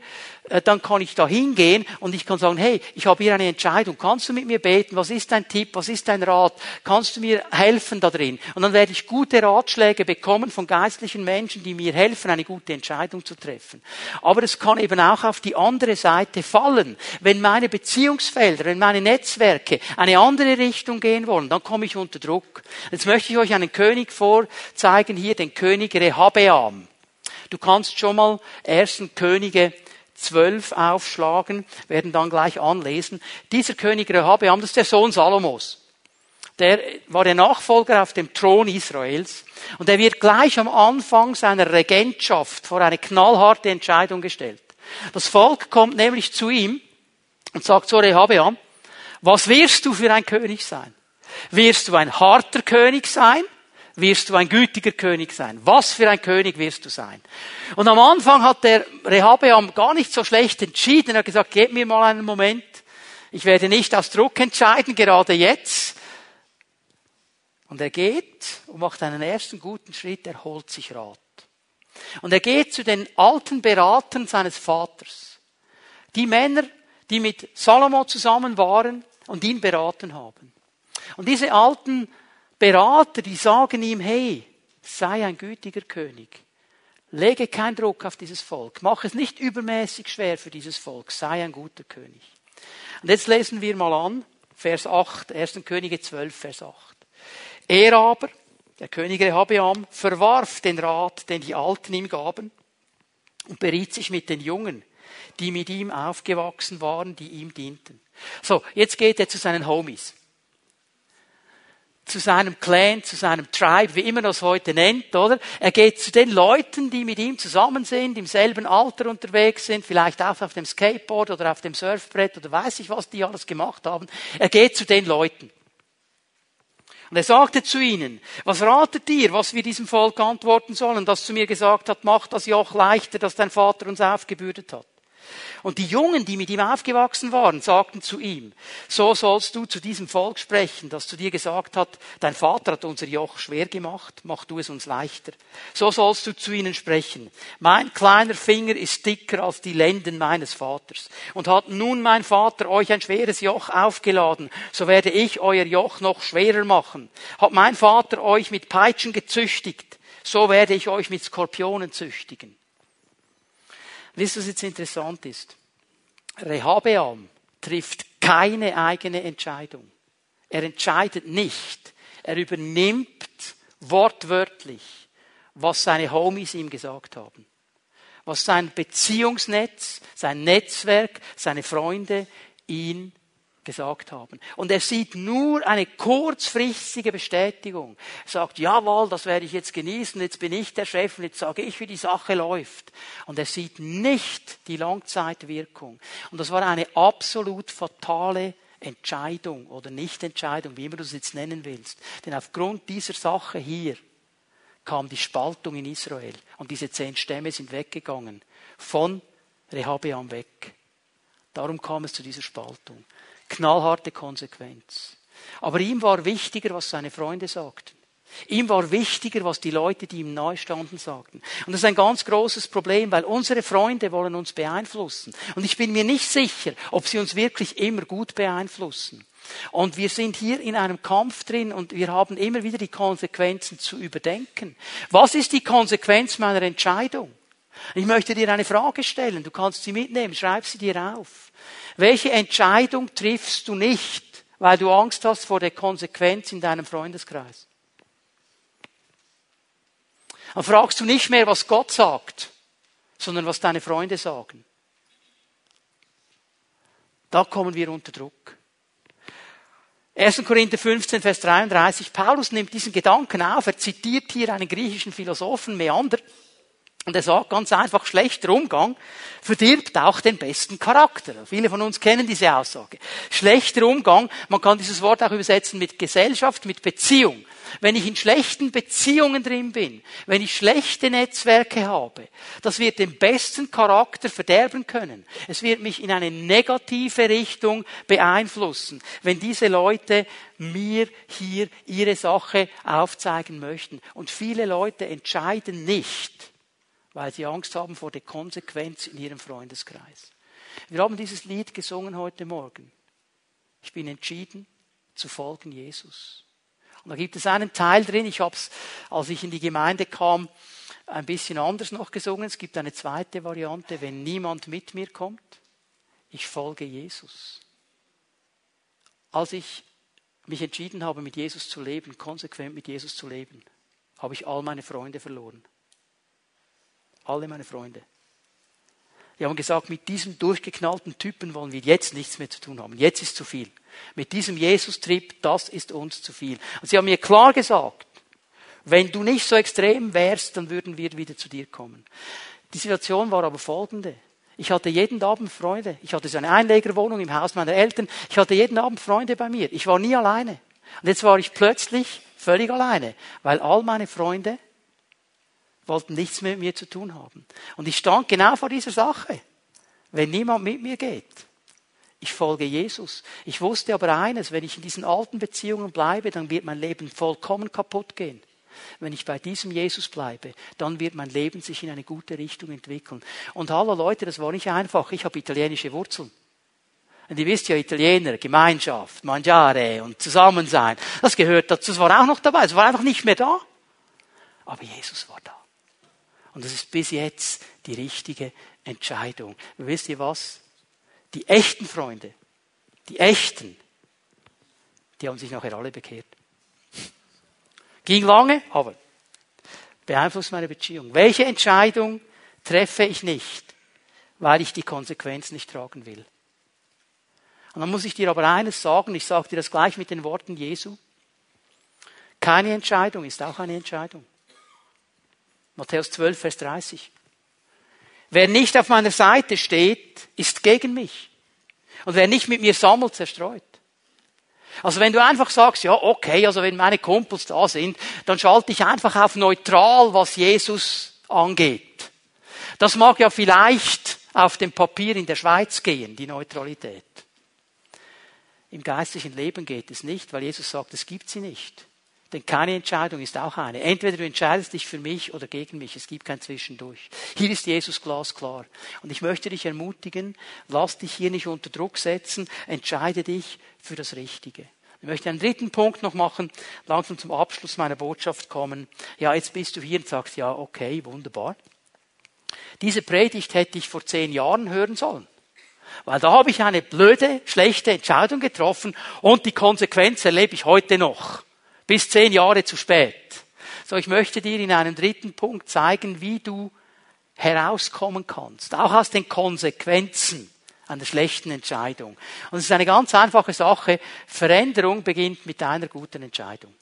äh, dann kann ich da hingehen und ich kann sagen, hey, ich habe hier eine Entscheidung, kannst du mit mir beten, was ist dein Tipp, was ist dein Rat, kannst du mir helfen da drin? Und dann werde ich gute Ratschläge bekommen von geistlichen Menschen, die mir helfen, eine gute Entscheidung zu treffen. Aber es kann eben auch auf die andere Seite fallen, wenn meine Beziehungsfelder, wenn meine Netzwerke eine andere Richtung gehen wollen, dann komme ich unter Druck. Jetzt möchte ich euch einen König vorzeigen, hier den König Rehabeam. Du kannst schon mal ersten Könige zwölf aufschlagen, werden dann gleich anlesen. Dieser König Rehabeam, das ist der Sohn Salomos. Der war der Nachfolger auf dem Thron Israels und er wird gleich am Anfang seiner Regentschaft vor eine knallharte Entscheidung gestellt. Das Volk kommt nämlich zu ihm und sagt so Rehabeam, was wirst du für ein König sein? Wirst du ein harter König sein? Wirst du ein gütiger König sein? Was für ein König wirst du sein? Und am Anfang hat der Rehabeam gar nicht so schlecht entschieden. Er hat gesagt, gebt mir mal einen Moment. Ich werde nicht aus Druck entscheiden, gerade jetzt. Und er geht und macht einen ersten guten Schritt, er holt sich Rat. Und er geht zu den alten Beratern seines Vaters. Die Männer, die mit Salomo zusammen waren und ihn beraten haben. Und diese alten Berater, die sagen ihm, hey, sei ein gütiger König. Lege keinen Druck auf dieses Volk. Mach es nicht übermäßig schwer für dieses Volk. Sei ein guter König. Und jetzt lesen wir mal an, Vers 8, 1. Könige 12, Vers 8. Er aber, der König Rehabeam, verwarf den Rat, den die Alten ihm gaben, und beriet sich mit den Jungen, die mit ihm aufgewachsen waren, die ihm dienten. So, jetzt geht er zu seinen Homies. Zu seinem Clan, zu seinem Tribe, wie immer das heute nennt, oder? Er geht zu den Leuten, die mit ihm zusammen sind, im selben Alter unterwegs sind, vielleicht auch auf dem Skateboard oder auf dem Surfbrett oder weiß ich was die alles gemacht haben. Er geht zu den Leuten. Und er sagte zu ihnen, was ratet ihr, was wir diesem Volk antworten sollen, das zu mir gesagt hat, mach das Joch leichter, das dein Vater uns aufgebürdet hat. Und die Jungen, die mit ihm aufgewachsen waren, sagten zu ihm, so sollst du zu diesem Volk sprechen, das zu dir gesagt hat, dein Vater hat unser Joch schwer gemacht, mach du es uns leichter. So sollst du zu ihnen sprechen. Mein kleiner Finger ist dicker als die Lenden meines Vaters. Und hat nun mein Vater euch ein schweres Joch aufgeladen, so werde ich euer Joch noch schwerer machen. Hat mein Vater euch mit Peitschen gezüchtigt, so werde ich euch mit Skorpionen züchtigen. Wisst ihr, was jetzt interessant ist? Rehabeam trifft keine eigene Entscheidung. Er entscheidet nicht. Er übernimmt wortwörtlich, was seine Homies ihm gesagt haben. Was sein Beziehungsnetz, sein Netzwerk, seine Freunde ihn gesagt haben. Und er sieht nur eine kurzfristige Bestätigung. Er sagt, jawohl, das werde ich jetzt genießen, jetzt bin ich der Chef und jetzt sage ich, wie die Sache läuft. Und er sieht nicht die Langzeitwirkung. Und das war eine absolut fatale Entscheidung oder Nichtentscheidung, wie immer du es jetzt nennen willst. Denn aufgrund dieser Sache hier kam die Spaltung in Israel und diese zehn Stämme sind weggegangen. Von Rehabeam weg. Darum kam es zu dieser Spaltung. Knallharte Konsequenz. Aber ihm war wichtiger, was seine Freunde sagten. Ihm war wichtiger, was die Leute, die ihm nahe standen, sagten. Und das ist ein ganz großes Problem, weil unsere Freunde wollen uns beeinflussen. Und ich bin mir nicht sicher, ob sie uns wirklich immer gut beeinflussen. Und wir sind hier in einem Kampf drin und wir haben immer wieder die Konsequenzen zu überdenken. Was ist die Konsequenz meiner Entscheidung? Ich möchte dir eine Frage stellen. Du kannst sie mitnehmen. Schreib sie dir auf. Welche Entscheidung triffst du nicht, weil du Angst hast vor der Konsequenz in deinem Freundeskreis? Dann fragst du nicht mehr, was Gott sagt, sondern was deine Freunde sagen. Da kommen wir unter Druck. 1. Korinther 15, Vers 33. Paulus nimmt diesen Gedanken auf. Er zitiert hier einen griechischen Philosophen, Meander. Und er sagt ganz einfach, schlechter Umgang verdirbt auch den besten Charakter. Viele von uns kennen diese Aussage. Schlechter Umgang, man kann dieses Wort auch übersetzen mit Gesellschaft, mit Beziehung. Wenn ich in schlechten Beziehungen drin bin, wenn ich schlechte Netzwerke habe, das wird den besten Charakter verderben können. Es wird mich in eine negative Richtung beeinflussen, wenn diese Leute mir hier ihre Sache aufzeigen möchten. Und viele Leute entscheiden nicht, weil sie Angst haben vor der Konsequenz in ihrem Freundeskreis. Wir haben dieses Lied gesungen heute Morgen. Ich bin entschieden zu folgen Jesus. Und da gibt es einen Teil drin, ich habe es, als ich in die Gemeinde kam, ein bisschen anders noch gesungen. Es gibt eine zweite Variante, wenn niemand mit mir kommt, ich folge Jesus. Als ich mich entschieden habe, mit Jesus zu leben, konsequent mit Jesus zu leben, habe ich all meine Freunde verloren. Alle meine Freunde. Die haben gesagt, mit diesem durchgeknallten Typen wollen wir jetzt nichts mehr zu tun haben. Jetzt ist zu viel. Mit diesem Jesus-Trip, das ist uns zu viel. Und sie haben mir klar gesagt, wenn du nicht so extrem wärst, dann würden wir wieder zu dir kommen. Die Situation war aber folgende. Ich hatte jeden Abend Freunde. Ich hatte so eine Einlegerwohnung im Haus meiner Eltern. Ich hatte jeden Abend Freunde bei mir. Ich war nie alleine. Und jetzt war ich plötzlich völlig alleine, weil all meine Freunde wollten nichts mehr mit mir zu tun haben. Und ich stand genau vor dieser Sache. Wenn niemand mit mir geht, ich folge Jesus. Ich wusste aber eines, wenn ich in diesen alten Beziehungen bleibe, dann wird mein Leben vollkommen kaputt gehen. Wenn ich bei diesem Jesus bleibe, dann wird mein Leben sich in eine gute Richtung entwickeln. Und hallo Leute, das war nicht einfach. Ich habe italienische Wurzeln. Und ihr wisst ja, Italiener, Gemeinschaft, Mangiare und Zusammensein, das gehört dazu. Das war auch noch dabei. Es war einfach nicht mehr da. Aber Jesus war da. Und das ist bis jetzt die richtige Entscheidung. wisst ihr was? Die echten Freunde, die echten, die haben sich nachher alle bekehrt. Ging lange, aber beeinflusst meine Beziehung. Welche Entscheidung treffe ich nicht, weil ich die Konsequenz nicht tragen will? Und dann muss ich dir aber eines sagen, ich sage dir das gleich mit den Worten Jesu. Keine Entscheidung ist auch eine Entscheidung. Matthäus 12, Vers 30. Wer nicht auf meiner Seite steht, ist gegen mich. Und wer nicht mit mir sammelt, zerstreut. Also wenn du einfach sagst, ja, okay, also wenn meine Kumpels da sind, dann schalte ich einfach auf neutral, was Jesus angeht. Das mag ja vielleicht auf dem Papier in der Schweiz gehen, die Neutralität. Im geistlichen Leben geht es nicht, weil Jesus sagt, es gibt sie nicht. Denn keine Entscheidung ist auch eine. Entweder du entscheidest dich für mich oder gegen mich. Es gibt kein Zwischendurch. Hier ist Jesus glasklar. Und ich möchte dich ermutigen, lass dich hier nicht unter Druck setzen. Entscheide dich für das Richtige. Ich möchte einen dritten Punkt noch machen, langsam zum Abschluss meiner Botschaft kommen. Ja, jetzt bist du hier und sagst, ja, okay, wunderbar. Diese Predigt hätte ich vor zehn Jahren hören sollen. Weil da habe ich eine blöde, schlechte Entscheidung getroffen und die Konsequenz erlebe ich heute noch. Bis zehn Jahre zu spät. So, ich möchte dir in einem dritten Punkt zeigen, wie du herauskommen kannst. Auch aus den Konsequenzen einer schlechten Entscheidung. Und es ist eine ganz einfache Sache. Veränderung beginnt mit einer guten Entscheidung.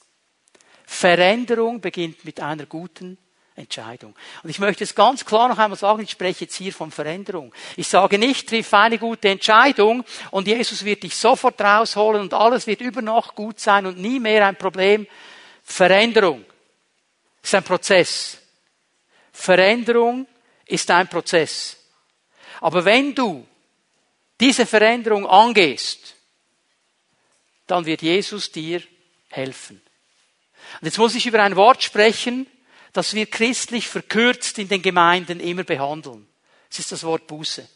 Veränderung beginnt mit einer guten Entscheidung. Und ich möchte es ganz klar noch einmal sagen, ich spreche jetzt hier von Veränderung. Ich sage nicht, triff eine gute Entscheidung und Jesus wird dich sofort rausholen und alles wird über Nacht gut sein und nie mehr ein Problem. Veränderung ist ein Prozess. Veränderung ist ein Prozess. Aber wenn du diese Veränderung angehst, dann wird Jesus dir helfen. Und jetzt muss ich über ein Wort sprechen, das wir christlich verkürzt in den Gemeinden immer behandeln. Es ist das Wort Buße.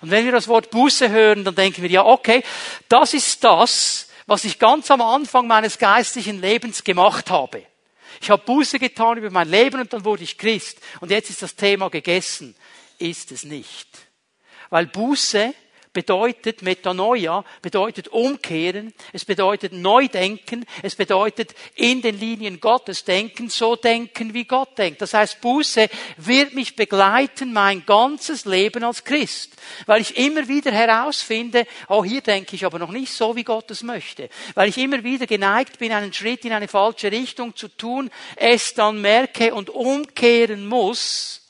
Und wenn wir das Wort Buße hören, dann denken wir, ja, okay, das ist das, was ich ganz am Anfang meines geistlichen Lebens gemacht habe. Ich habe Buße getan über mein Leben und dann wurde ich Christ. Und jetzt ist das Thema gegessen. Ist es nicht. Weil Buße bedeutet Metanoia, bedeutet umkehren, es bedeutet neu denken, es bedeutet in den Linien Gottes denken, so denken, wie Gott denkt. Das heißt, Buße wird mich begleiten mein ganzes Leben als Christ, weil ich immer wieder herausfinde, oh, hier denke ich aber noch nicht so, wie Gott es möchte, weil ich immer wieder geneigt bin, einen Schritt in eine falsche Richtung zu tun, es dann merke und umkehren muss,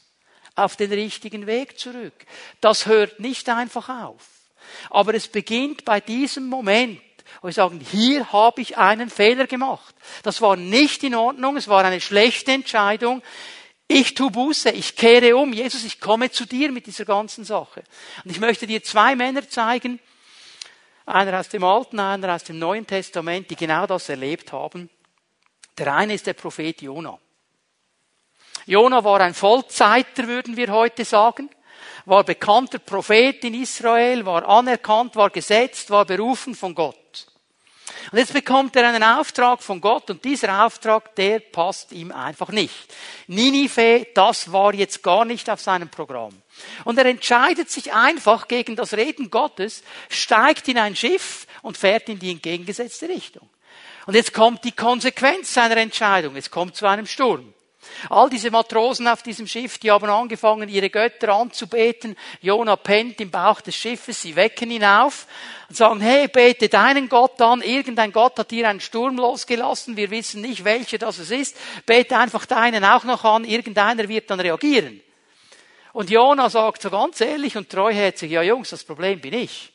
auf den richtigen Weg zurück. Das hört nicht einfach auf. Aber es beginnt bei diesem Moment, wo wir sagen, hier habe ich einen Fehler gemacht. Das war nicht in Ordnung, es war eine schlechte Entscheidung. Ich tu Buße, ich kehre um. Jesus, ich komme zu dir mit dieser ganzen Sache. Und ich möchte dir zwei Männer zeigen, einer aus dem Alten, einer aus dem Neuen Testament, die genau das erlebt haben. Der eine ist der Prophet Jona. Jona war ein Vollzeiter, würden wir heute sagen, war bekannter Prophet in Israel, war anerkannt, war gesetzt, war berufen von Gott. Und jetzt bekommt er einen Auftrag von Gott und dieser Auftrag, der passt ihm einfach nicht. Ninive, das war jetzt gar nicht auf seinem Programm. Und er entscheidet sich einfach gegen das Reden Gottes, steigt in ein Schiff und fährt in die entgegengesetzte Richtung. Und jetzt kommt die Konsequenz seiner Entscheidung. Es kommt zu einem Sturm. All diese Matrosen auf diesem Schiff, die haben angefangen, ihre Götter anzubeten. Jona pennt im Bauch des Schiffes, sie wecken ihn auf und sagen, hey, bete deinen Gott an. Irgendein Gott hat hier einen Sturm losgelassen. Wir wissen nicht, welcher das es ist. Bete einfach deinen auch noch an. Irgendeiner wird dann reagieren. Und Jona sagt so ganz ehrlich und treuherzig, ja Jungs, das Problem bin ich.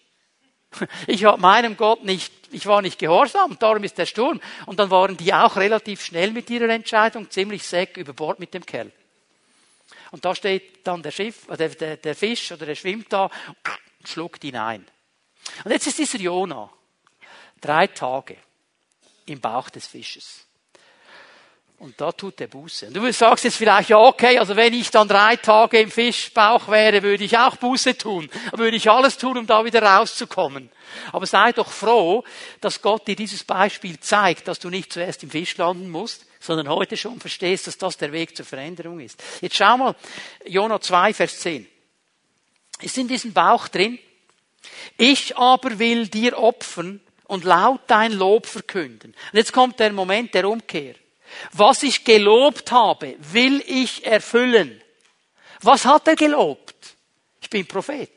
[LAUGHS] Ich habe meinem Gott nicht, ich war nicht gehorsam, darum ist der Sturm. Und dann waren die auch relativ schnell mit ihrer Entscheidung, ziemlich säck über Bord mit dem Kerl. Und da steht dann der Schiff, äh, der, der, der Fisch oder der schwimmt da und schluckt ihn ein. Und jetzt ist dieser Jona drei Tage im Bauch des Fisches. Und da tut er Buße. Und du sagst jetzt vielleicht, ja, okay, also wenn ich dann drei Tage im Fischbauch wäre, würde ich auch Buße tun. Würde ich alles tun, um da wieder rauszukommen. Aber sei doch froh, dass Gott dir dieses Beispiel zeigt, dass du nicht zuerst im Fisch landen musst, sondern heute schon verstehst, dass das der Weg zur Veränderung ist. Jetzt schau mal, Jonah 2, Vers 10. Ist in diesem Bauch drin. Ich aber will dir opfern und laut dein Lob verkünden. Und jetzt kommt der Moment der Umkehr. Was ich gelobt habe, will ich erfüllen. Was hat er gelobt? Ich bin Prophet.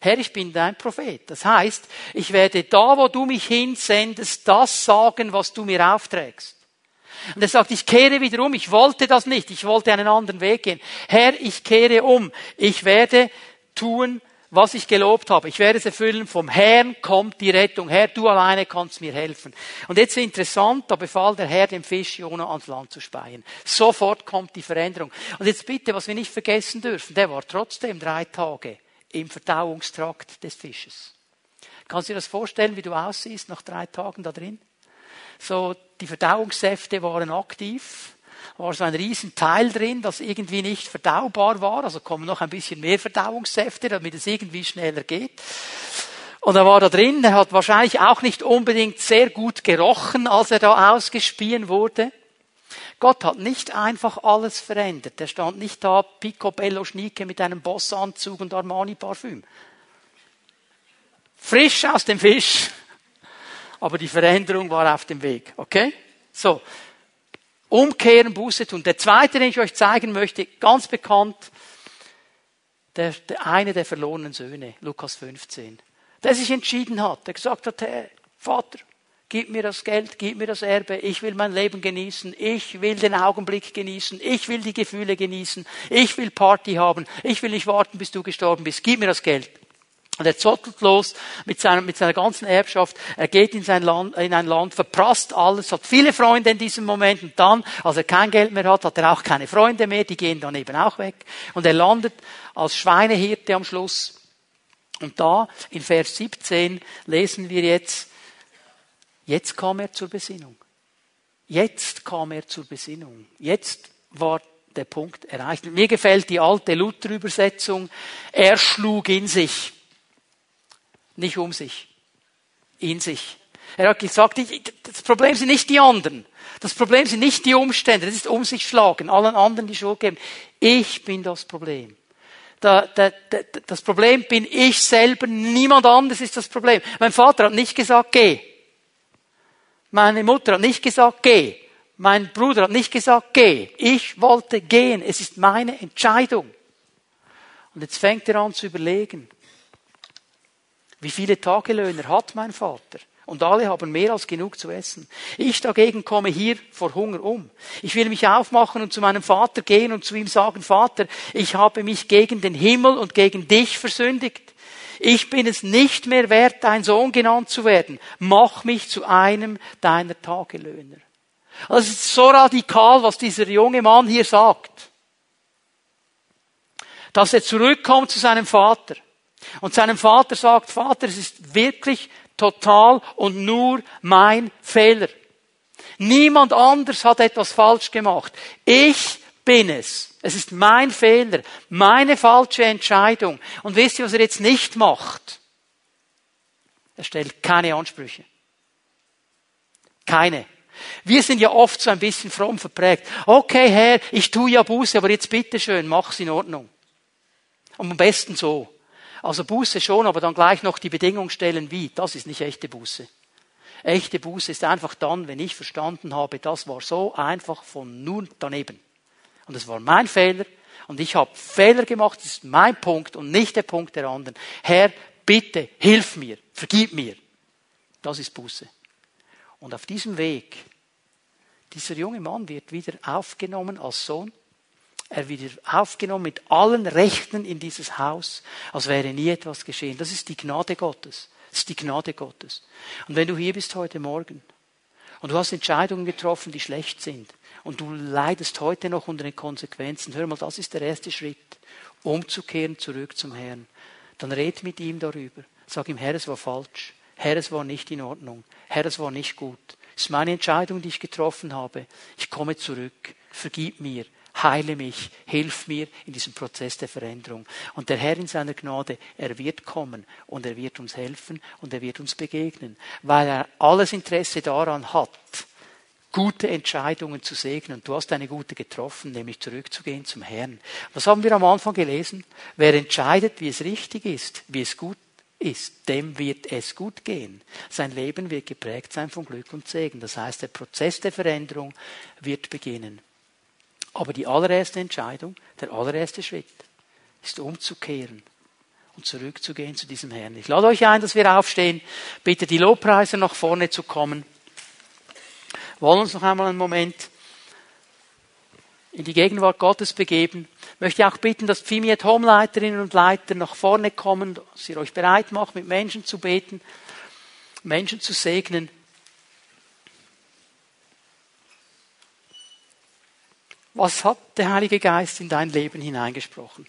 Herr, ich bin dein Prophet. Das heißt, ich werde da, wo du mich hinsendest, das sagen, was du mir aufträgst. Und er sagt, ich kehre wieder um. Ich wollte das nicht. Ich wollte einen anderen Weg gehen. Herr, ich kehre um. Ich werde tun, was ich gelobt habe. Ich werde es erfüllen. Vom Herrn kommt die Rettung. Herr, du alleine kannst mir helfen. Und jetzt interessant, da befahl der Herr dem Fisch Jona ans Land zu speien. Sofort kommt die Veränderung. Und jetzt bitte, was wir nicht vergessen dürfen, der war trotzdem drei Tage im Verdauungstrakt des Fisches. Kannst du dir das vorstellen, wie du aussiehst nach drei Tagen da drin? So, die Verdauungssäfte waren aktiv war so ein Riesenteil drin, das irgendwie nicht verdaubar war. Also kommen noch ein bisschen mehr Verdauungssäfte, damit es irgendwie schneller geht. Und er war da drin, er hat wahrscheinlich auch nicht unbedingt sehr gut gerochen, als er da ausgespien wurde. Gott hat nicht einfach alles verändert. Er stand nicht da, picobello schnieke mit einem Bossanzug und Armani Parfüm. Frisch aus dem Fisch. Aber die Veränderung war auf dem Weg. Okay? So. Umkehren, Buße tun. Der zweite, den ich euch zeigen möchte, ganz bekannt, der, der eine der verlorenen Söhne, Lukas 15, der sich entschieden hat, der gesagt hat, hey, Vater, gib mir das Geld, gib mir das Erbe, ich will mein Leben genießen, ich will den Augenblick genießen, ich will die Gefühle genießen, ich will Party haben, ich will nicht warten, bis du gestorben bist, gib mir das Geld. Und er zottelt los mit, seiner, mit seiner ganzen Erbschaft. Er geht in, sein Land, in ein Land, verprasst alles, hat viele Freunde in diesem Moment. Und dann, als er kein Geld mehr hat, hat er auch keine Freunde mehr. Die gehen dann eben auch weg. Und er landet als Schweinehirte am Schluss. Und da, in Vers 17, lesen wir jetzt, jetzt kam er zur Besinnung. Jetzt kam er zur Besinnung. Jetzt war der Punkt erreicht. Mir gefällt die alte Luther-Übersetzung. Er schlug in sich. Nicht um sich. In sich. Er hat gesagt, das Problem sind nicht die anderen. Das Problem sind nicht die Umstände. Das ist um sich schlagen, allen anderen die Schuld geben. Ich bin das Problem. das Problem bin ich selber, niemand anderes ist das Problem. Mein Vater hat nicht gesagt, geh. Meine Mutter hat nicht gesagt, geh. Mein Bruder hat nicht gesagt, geh. Ich wollte gehen. Es ist meine Entscheidung. Und jetzt fängt er an zu überlegen, wie viele Tagelöhner hat mein Vater? Und alle haben mehr als genug zu essen. Ich dagegen komme hier vor Hunger um. Ich will mich aufmachen und zu meinem Vater gehen und zu ihm sagen, Vater, ich habe mich gegen den Himmel und gegen dich versündigt. Ich bin es nicht mehr wert, dein Sohn genannt zu werden. Mach mich zu einem deiner Tagelöhner. Das ist so radikal, was dieser junge Mann hier sagt. Dass er zurückkommt zu seinem Vater und seinem Vater sagt, Vater, es ist wirklich total und nur mein Fehler. Niemand anders hat etwas falsch gemacht. Ich bin es. Es ist mein Fehler, meine falsche Entscheidung. Und wisst ihr, was er jetzt nicht macht? Er stellt keine Ansprüche. Keine. Wir sind ja oft so ein bisschen fromm verprägt. Okay, Herr, ich tue ja Buße, aber jetzt bitteschön, mach's in Ordnung. Und am besten so. Also Buße schon, aber dann gleich noch die Bedingung stellen, wie. Das ist nicht echte Buße. Echte Buße ist einfach dann, wenn ich verstanden habe, das war so einfach von nun daneben. Und es war mein Fehler und ich habe Fehler gemacht, das ist mein Punkt und nicht der Punkt der anderen. Herr, bitte, hilf mir, vergib mir. Das ist Buße. Und auf diesem Weg, dieser junge Mann wird wieder aufgenommen als Sohn er wird aufgenommen mit allen Rechten in dieses Haus, als wäre nie etwas geschehen. Das ist die Gnade Gottes. Das ist die Gnade Gottes. Und wenn du hier bist heute Morgen und du hast Entscheidungen getroffen, die schlecht sind und du leidest heute noch unter den Konsequenzen, hör mal, das ist der erste Schritt, umzukehren zurück zum Herrn. Dann red mit ihm darüber. Sag ihm, Herr, es war falsch. Herr, es war nicht in Ordnung. Herr, es war nicht gut. Es ist meine Entscheidung, die ich getroffen habe. Ich komme zurück. Vergib mir heile mich, hilf mir in diesem Prozess der Veränderung. Und der Herr in seiner Gnade, er wird kommen und er wird uns helfen und er wird uns begegnen, weil er alles Interesse daran hat, gute Entscheidungen zu segnen. Und du hast eine gute getroffen, nämlich zurückzugehen zum Herrn. Was haben wir am Anfang gelesen? Wer entscheidet, wie es richtig ist, wie es gut ist, dem wird es gut gehen. Sein Leben wird geprägt sein von Glück und Segen. Das heißt, der Prozess der Veränderung wird beginnen. Aber die allererste Entscheidung, der allererste Schritt ist umzukehren und zurückzugehen zu diesem Herrn. Ich lade euch ein, dass wir aufstehen. Bitte die Lobpreiser nach vorne zu kommen. Wir wollen uns noch einmal einen Moment in die Gegenwart Gottes begeben. Ich möchte auch bitten, dass Pfimiet Homeleiterinnen und Leiter nach vorne kommen, dass ihr euch bereit macht, mit Menschen zu beten, Menschen zu segnen. Was hat der Heilige Geist in dein Leben hineingesprochen?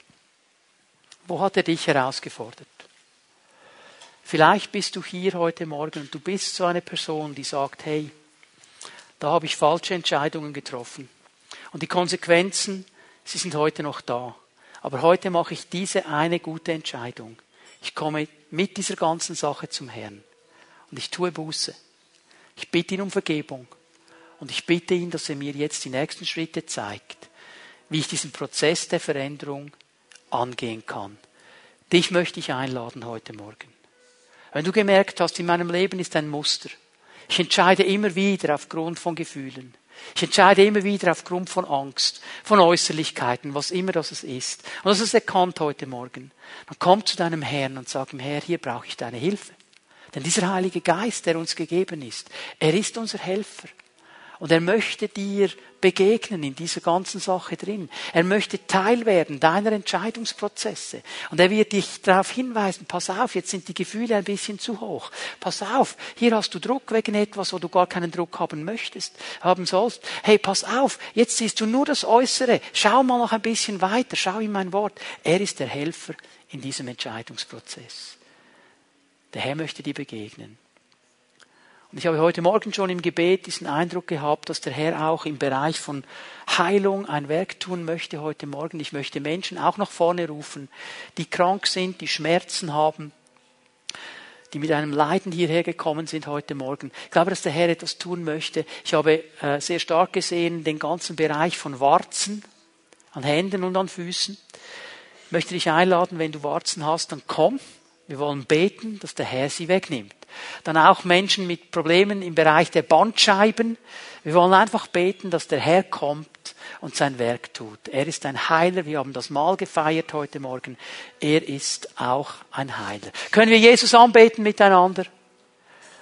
Wo hat er dich herausgefordert? Vielleicht bist du hier heute Morgen und du bist so eine Person, die sagt, hey, da habe ich falsche Entscheidungen getroffen. Und die Konsequenzen, sie sind heute noch da. Aber heute mache ich diese eine gute Entscheidung. Ich komme mit dieser ganzen Sache zum Herrn. Und ich tue Buße. Ich bitte ihn um Vergebung. Und ich bitte ihn, dass er mir jetzt die nächsten Schritte zeigt, wie ich diesen Prozess der Veränderung angehen kann. Dich möchte ich einladen heute Morgen. Wenn du gemerkt hast, in meinem Leben ist ein Muster. Ich entscheide immer wieder aufgrund von Gefühlen. Ich entscheide immer wieder aufgrund von Angst, von Äußerlichkeiten, was immer das ist. Und das ist erkannt heute Morgen. Dann komm zu deinem Herrn und sag ihm, Herr, hier brauche ich deine Hilfe. Denn dieser Heilige Geist, der uns gegeben ist, er ist unser Helfer. Und er möchte dir begegnen in dieser ganzen Sache drin. Er möchte Teil werden deiner Entscheidungsprozesse. Und er wird dich darauf hinweisen, pass auf, jetzt sind die Gefühle ein bisschen zu hoch. Pass auf, hier hast du Druck wegen etwas, wo du gar keinen Druck haben möchtest, haben sollst. Hey, pass auf, jetzt siehst du nur das Äußere. Schau mal noch ein bisschen weiter, schau in mein Wort. Er ist der Helfer in diesem Entscheidungsprozess. Der Herr möchte dir begegnen. Und ich habe heute Morgen schon im Gebet diesen Eindruck gehabt, dass der Herr auch im Bereich von Heilung ein Werk tun möchte heute Morgen. Ich möchte Menschen auch nach vorne rufen, die krank sind, die Schmerzen haben, die mit einem Leiden hierher gekommen sind heute Morgen. Ich glaube, dass der Herr etwas tun möchte. Ich habe äh, sehr stark gesehen den ganzen Bereich von Warzen an Händen und an Füßen. Ich möchte dich einladen, wenn du Warzen hast, dann komm. Wir wollen beten, dass der Herr sie wegnimmt. Dann auch Menschen mit Problemen im Bereich der Bandscheiben. Wir wollen einfach beten, dass der Herr kommt und sein Werk tut. Er ist ein Heiler. Wir haben das Mal gefeiert heute Morgen. Er ist auch ein Heiler. Können wir Jesus anbeten miteinander?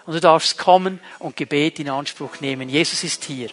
Und du darfst kommen und Gebet in Anspruch nehmen. Jesus ist hier.